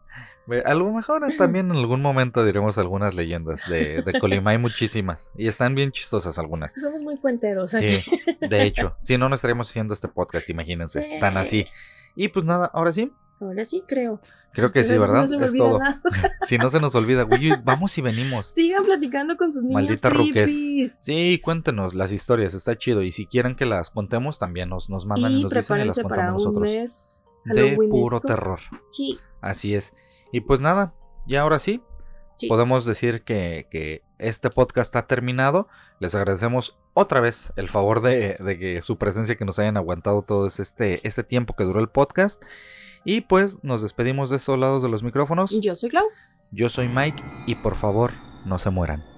A lo mejor también en algún momento diremos algunas leyendas de, Colima. Hay muchísimas. Y están bien chistosas algunas. Somos muy cuenteros. Sí, de hecho. Si no, no estaríamos haciendo este podcast, imagínense. Tan así. Y pues nada, ahora sí. Ahora sí, creo. Creo que sí, ¿verdad? es todo. si no se nos olvida, vamos y venimos. Sigan platicando con sus niños. Maldita ruques. Sí, cuéntenos las historias, está chido. Y si quieren que las contemos, también nos, nos mandan y, nos dicen y las contamos nosotros. de puro terror. Sí. Así es. Y pues nada, ya ahora sí, podemos decir que, este podcast ha terminado. Les agradecemos otra vez el favor de, que su presencia, que nos hayan aguantado todo este, este tiempo que duró el podcast. Y pues nos despedimos de esos lados de los micrófonos. Yo soy Clau. Yo soy Mike y por favor no se mueran.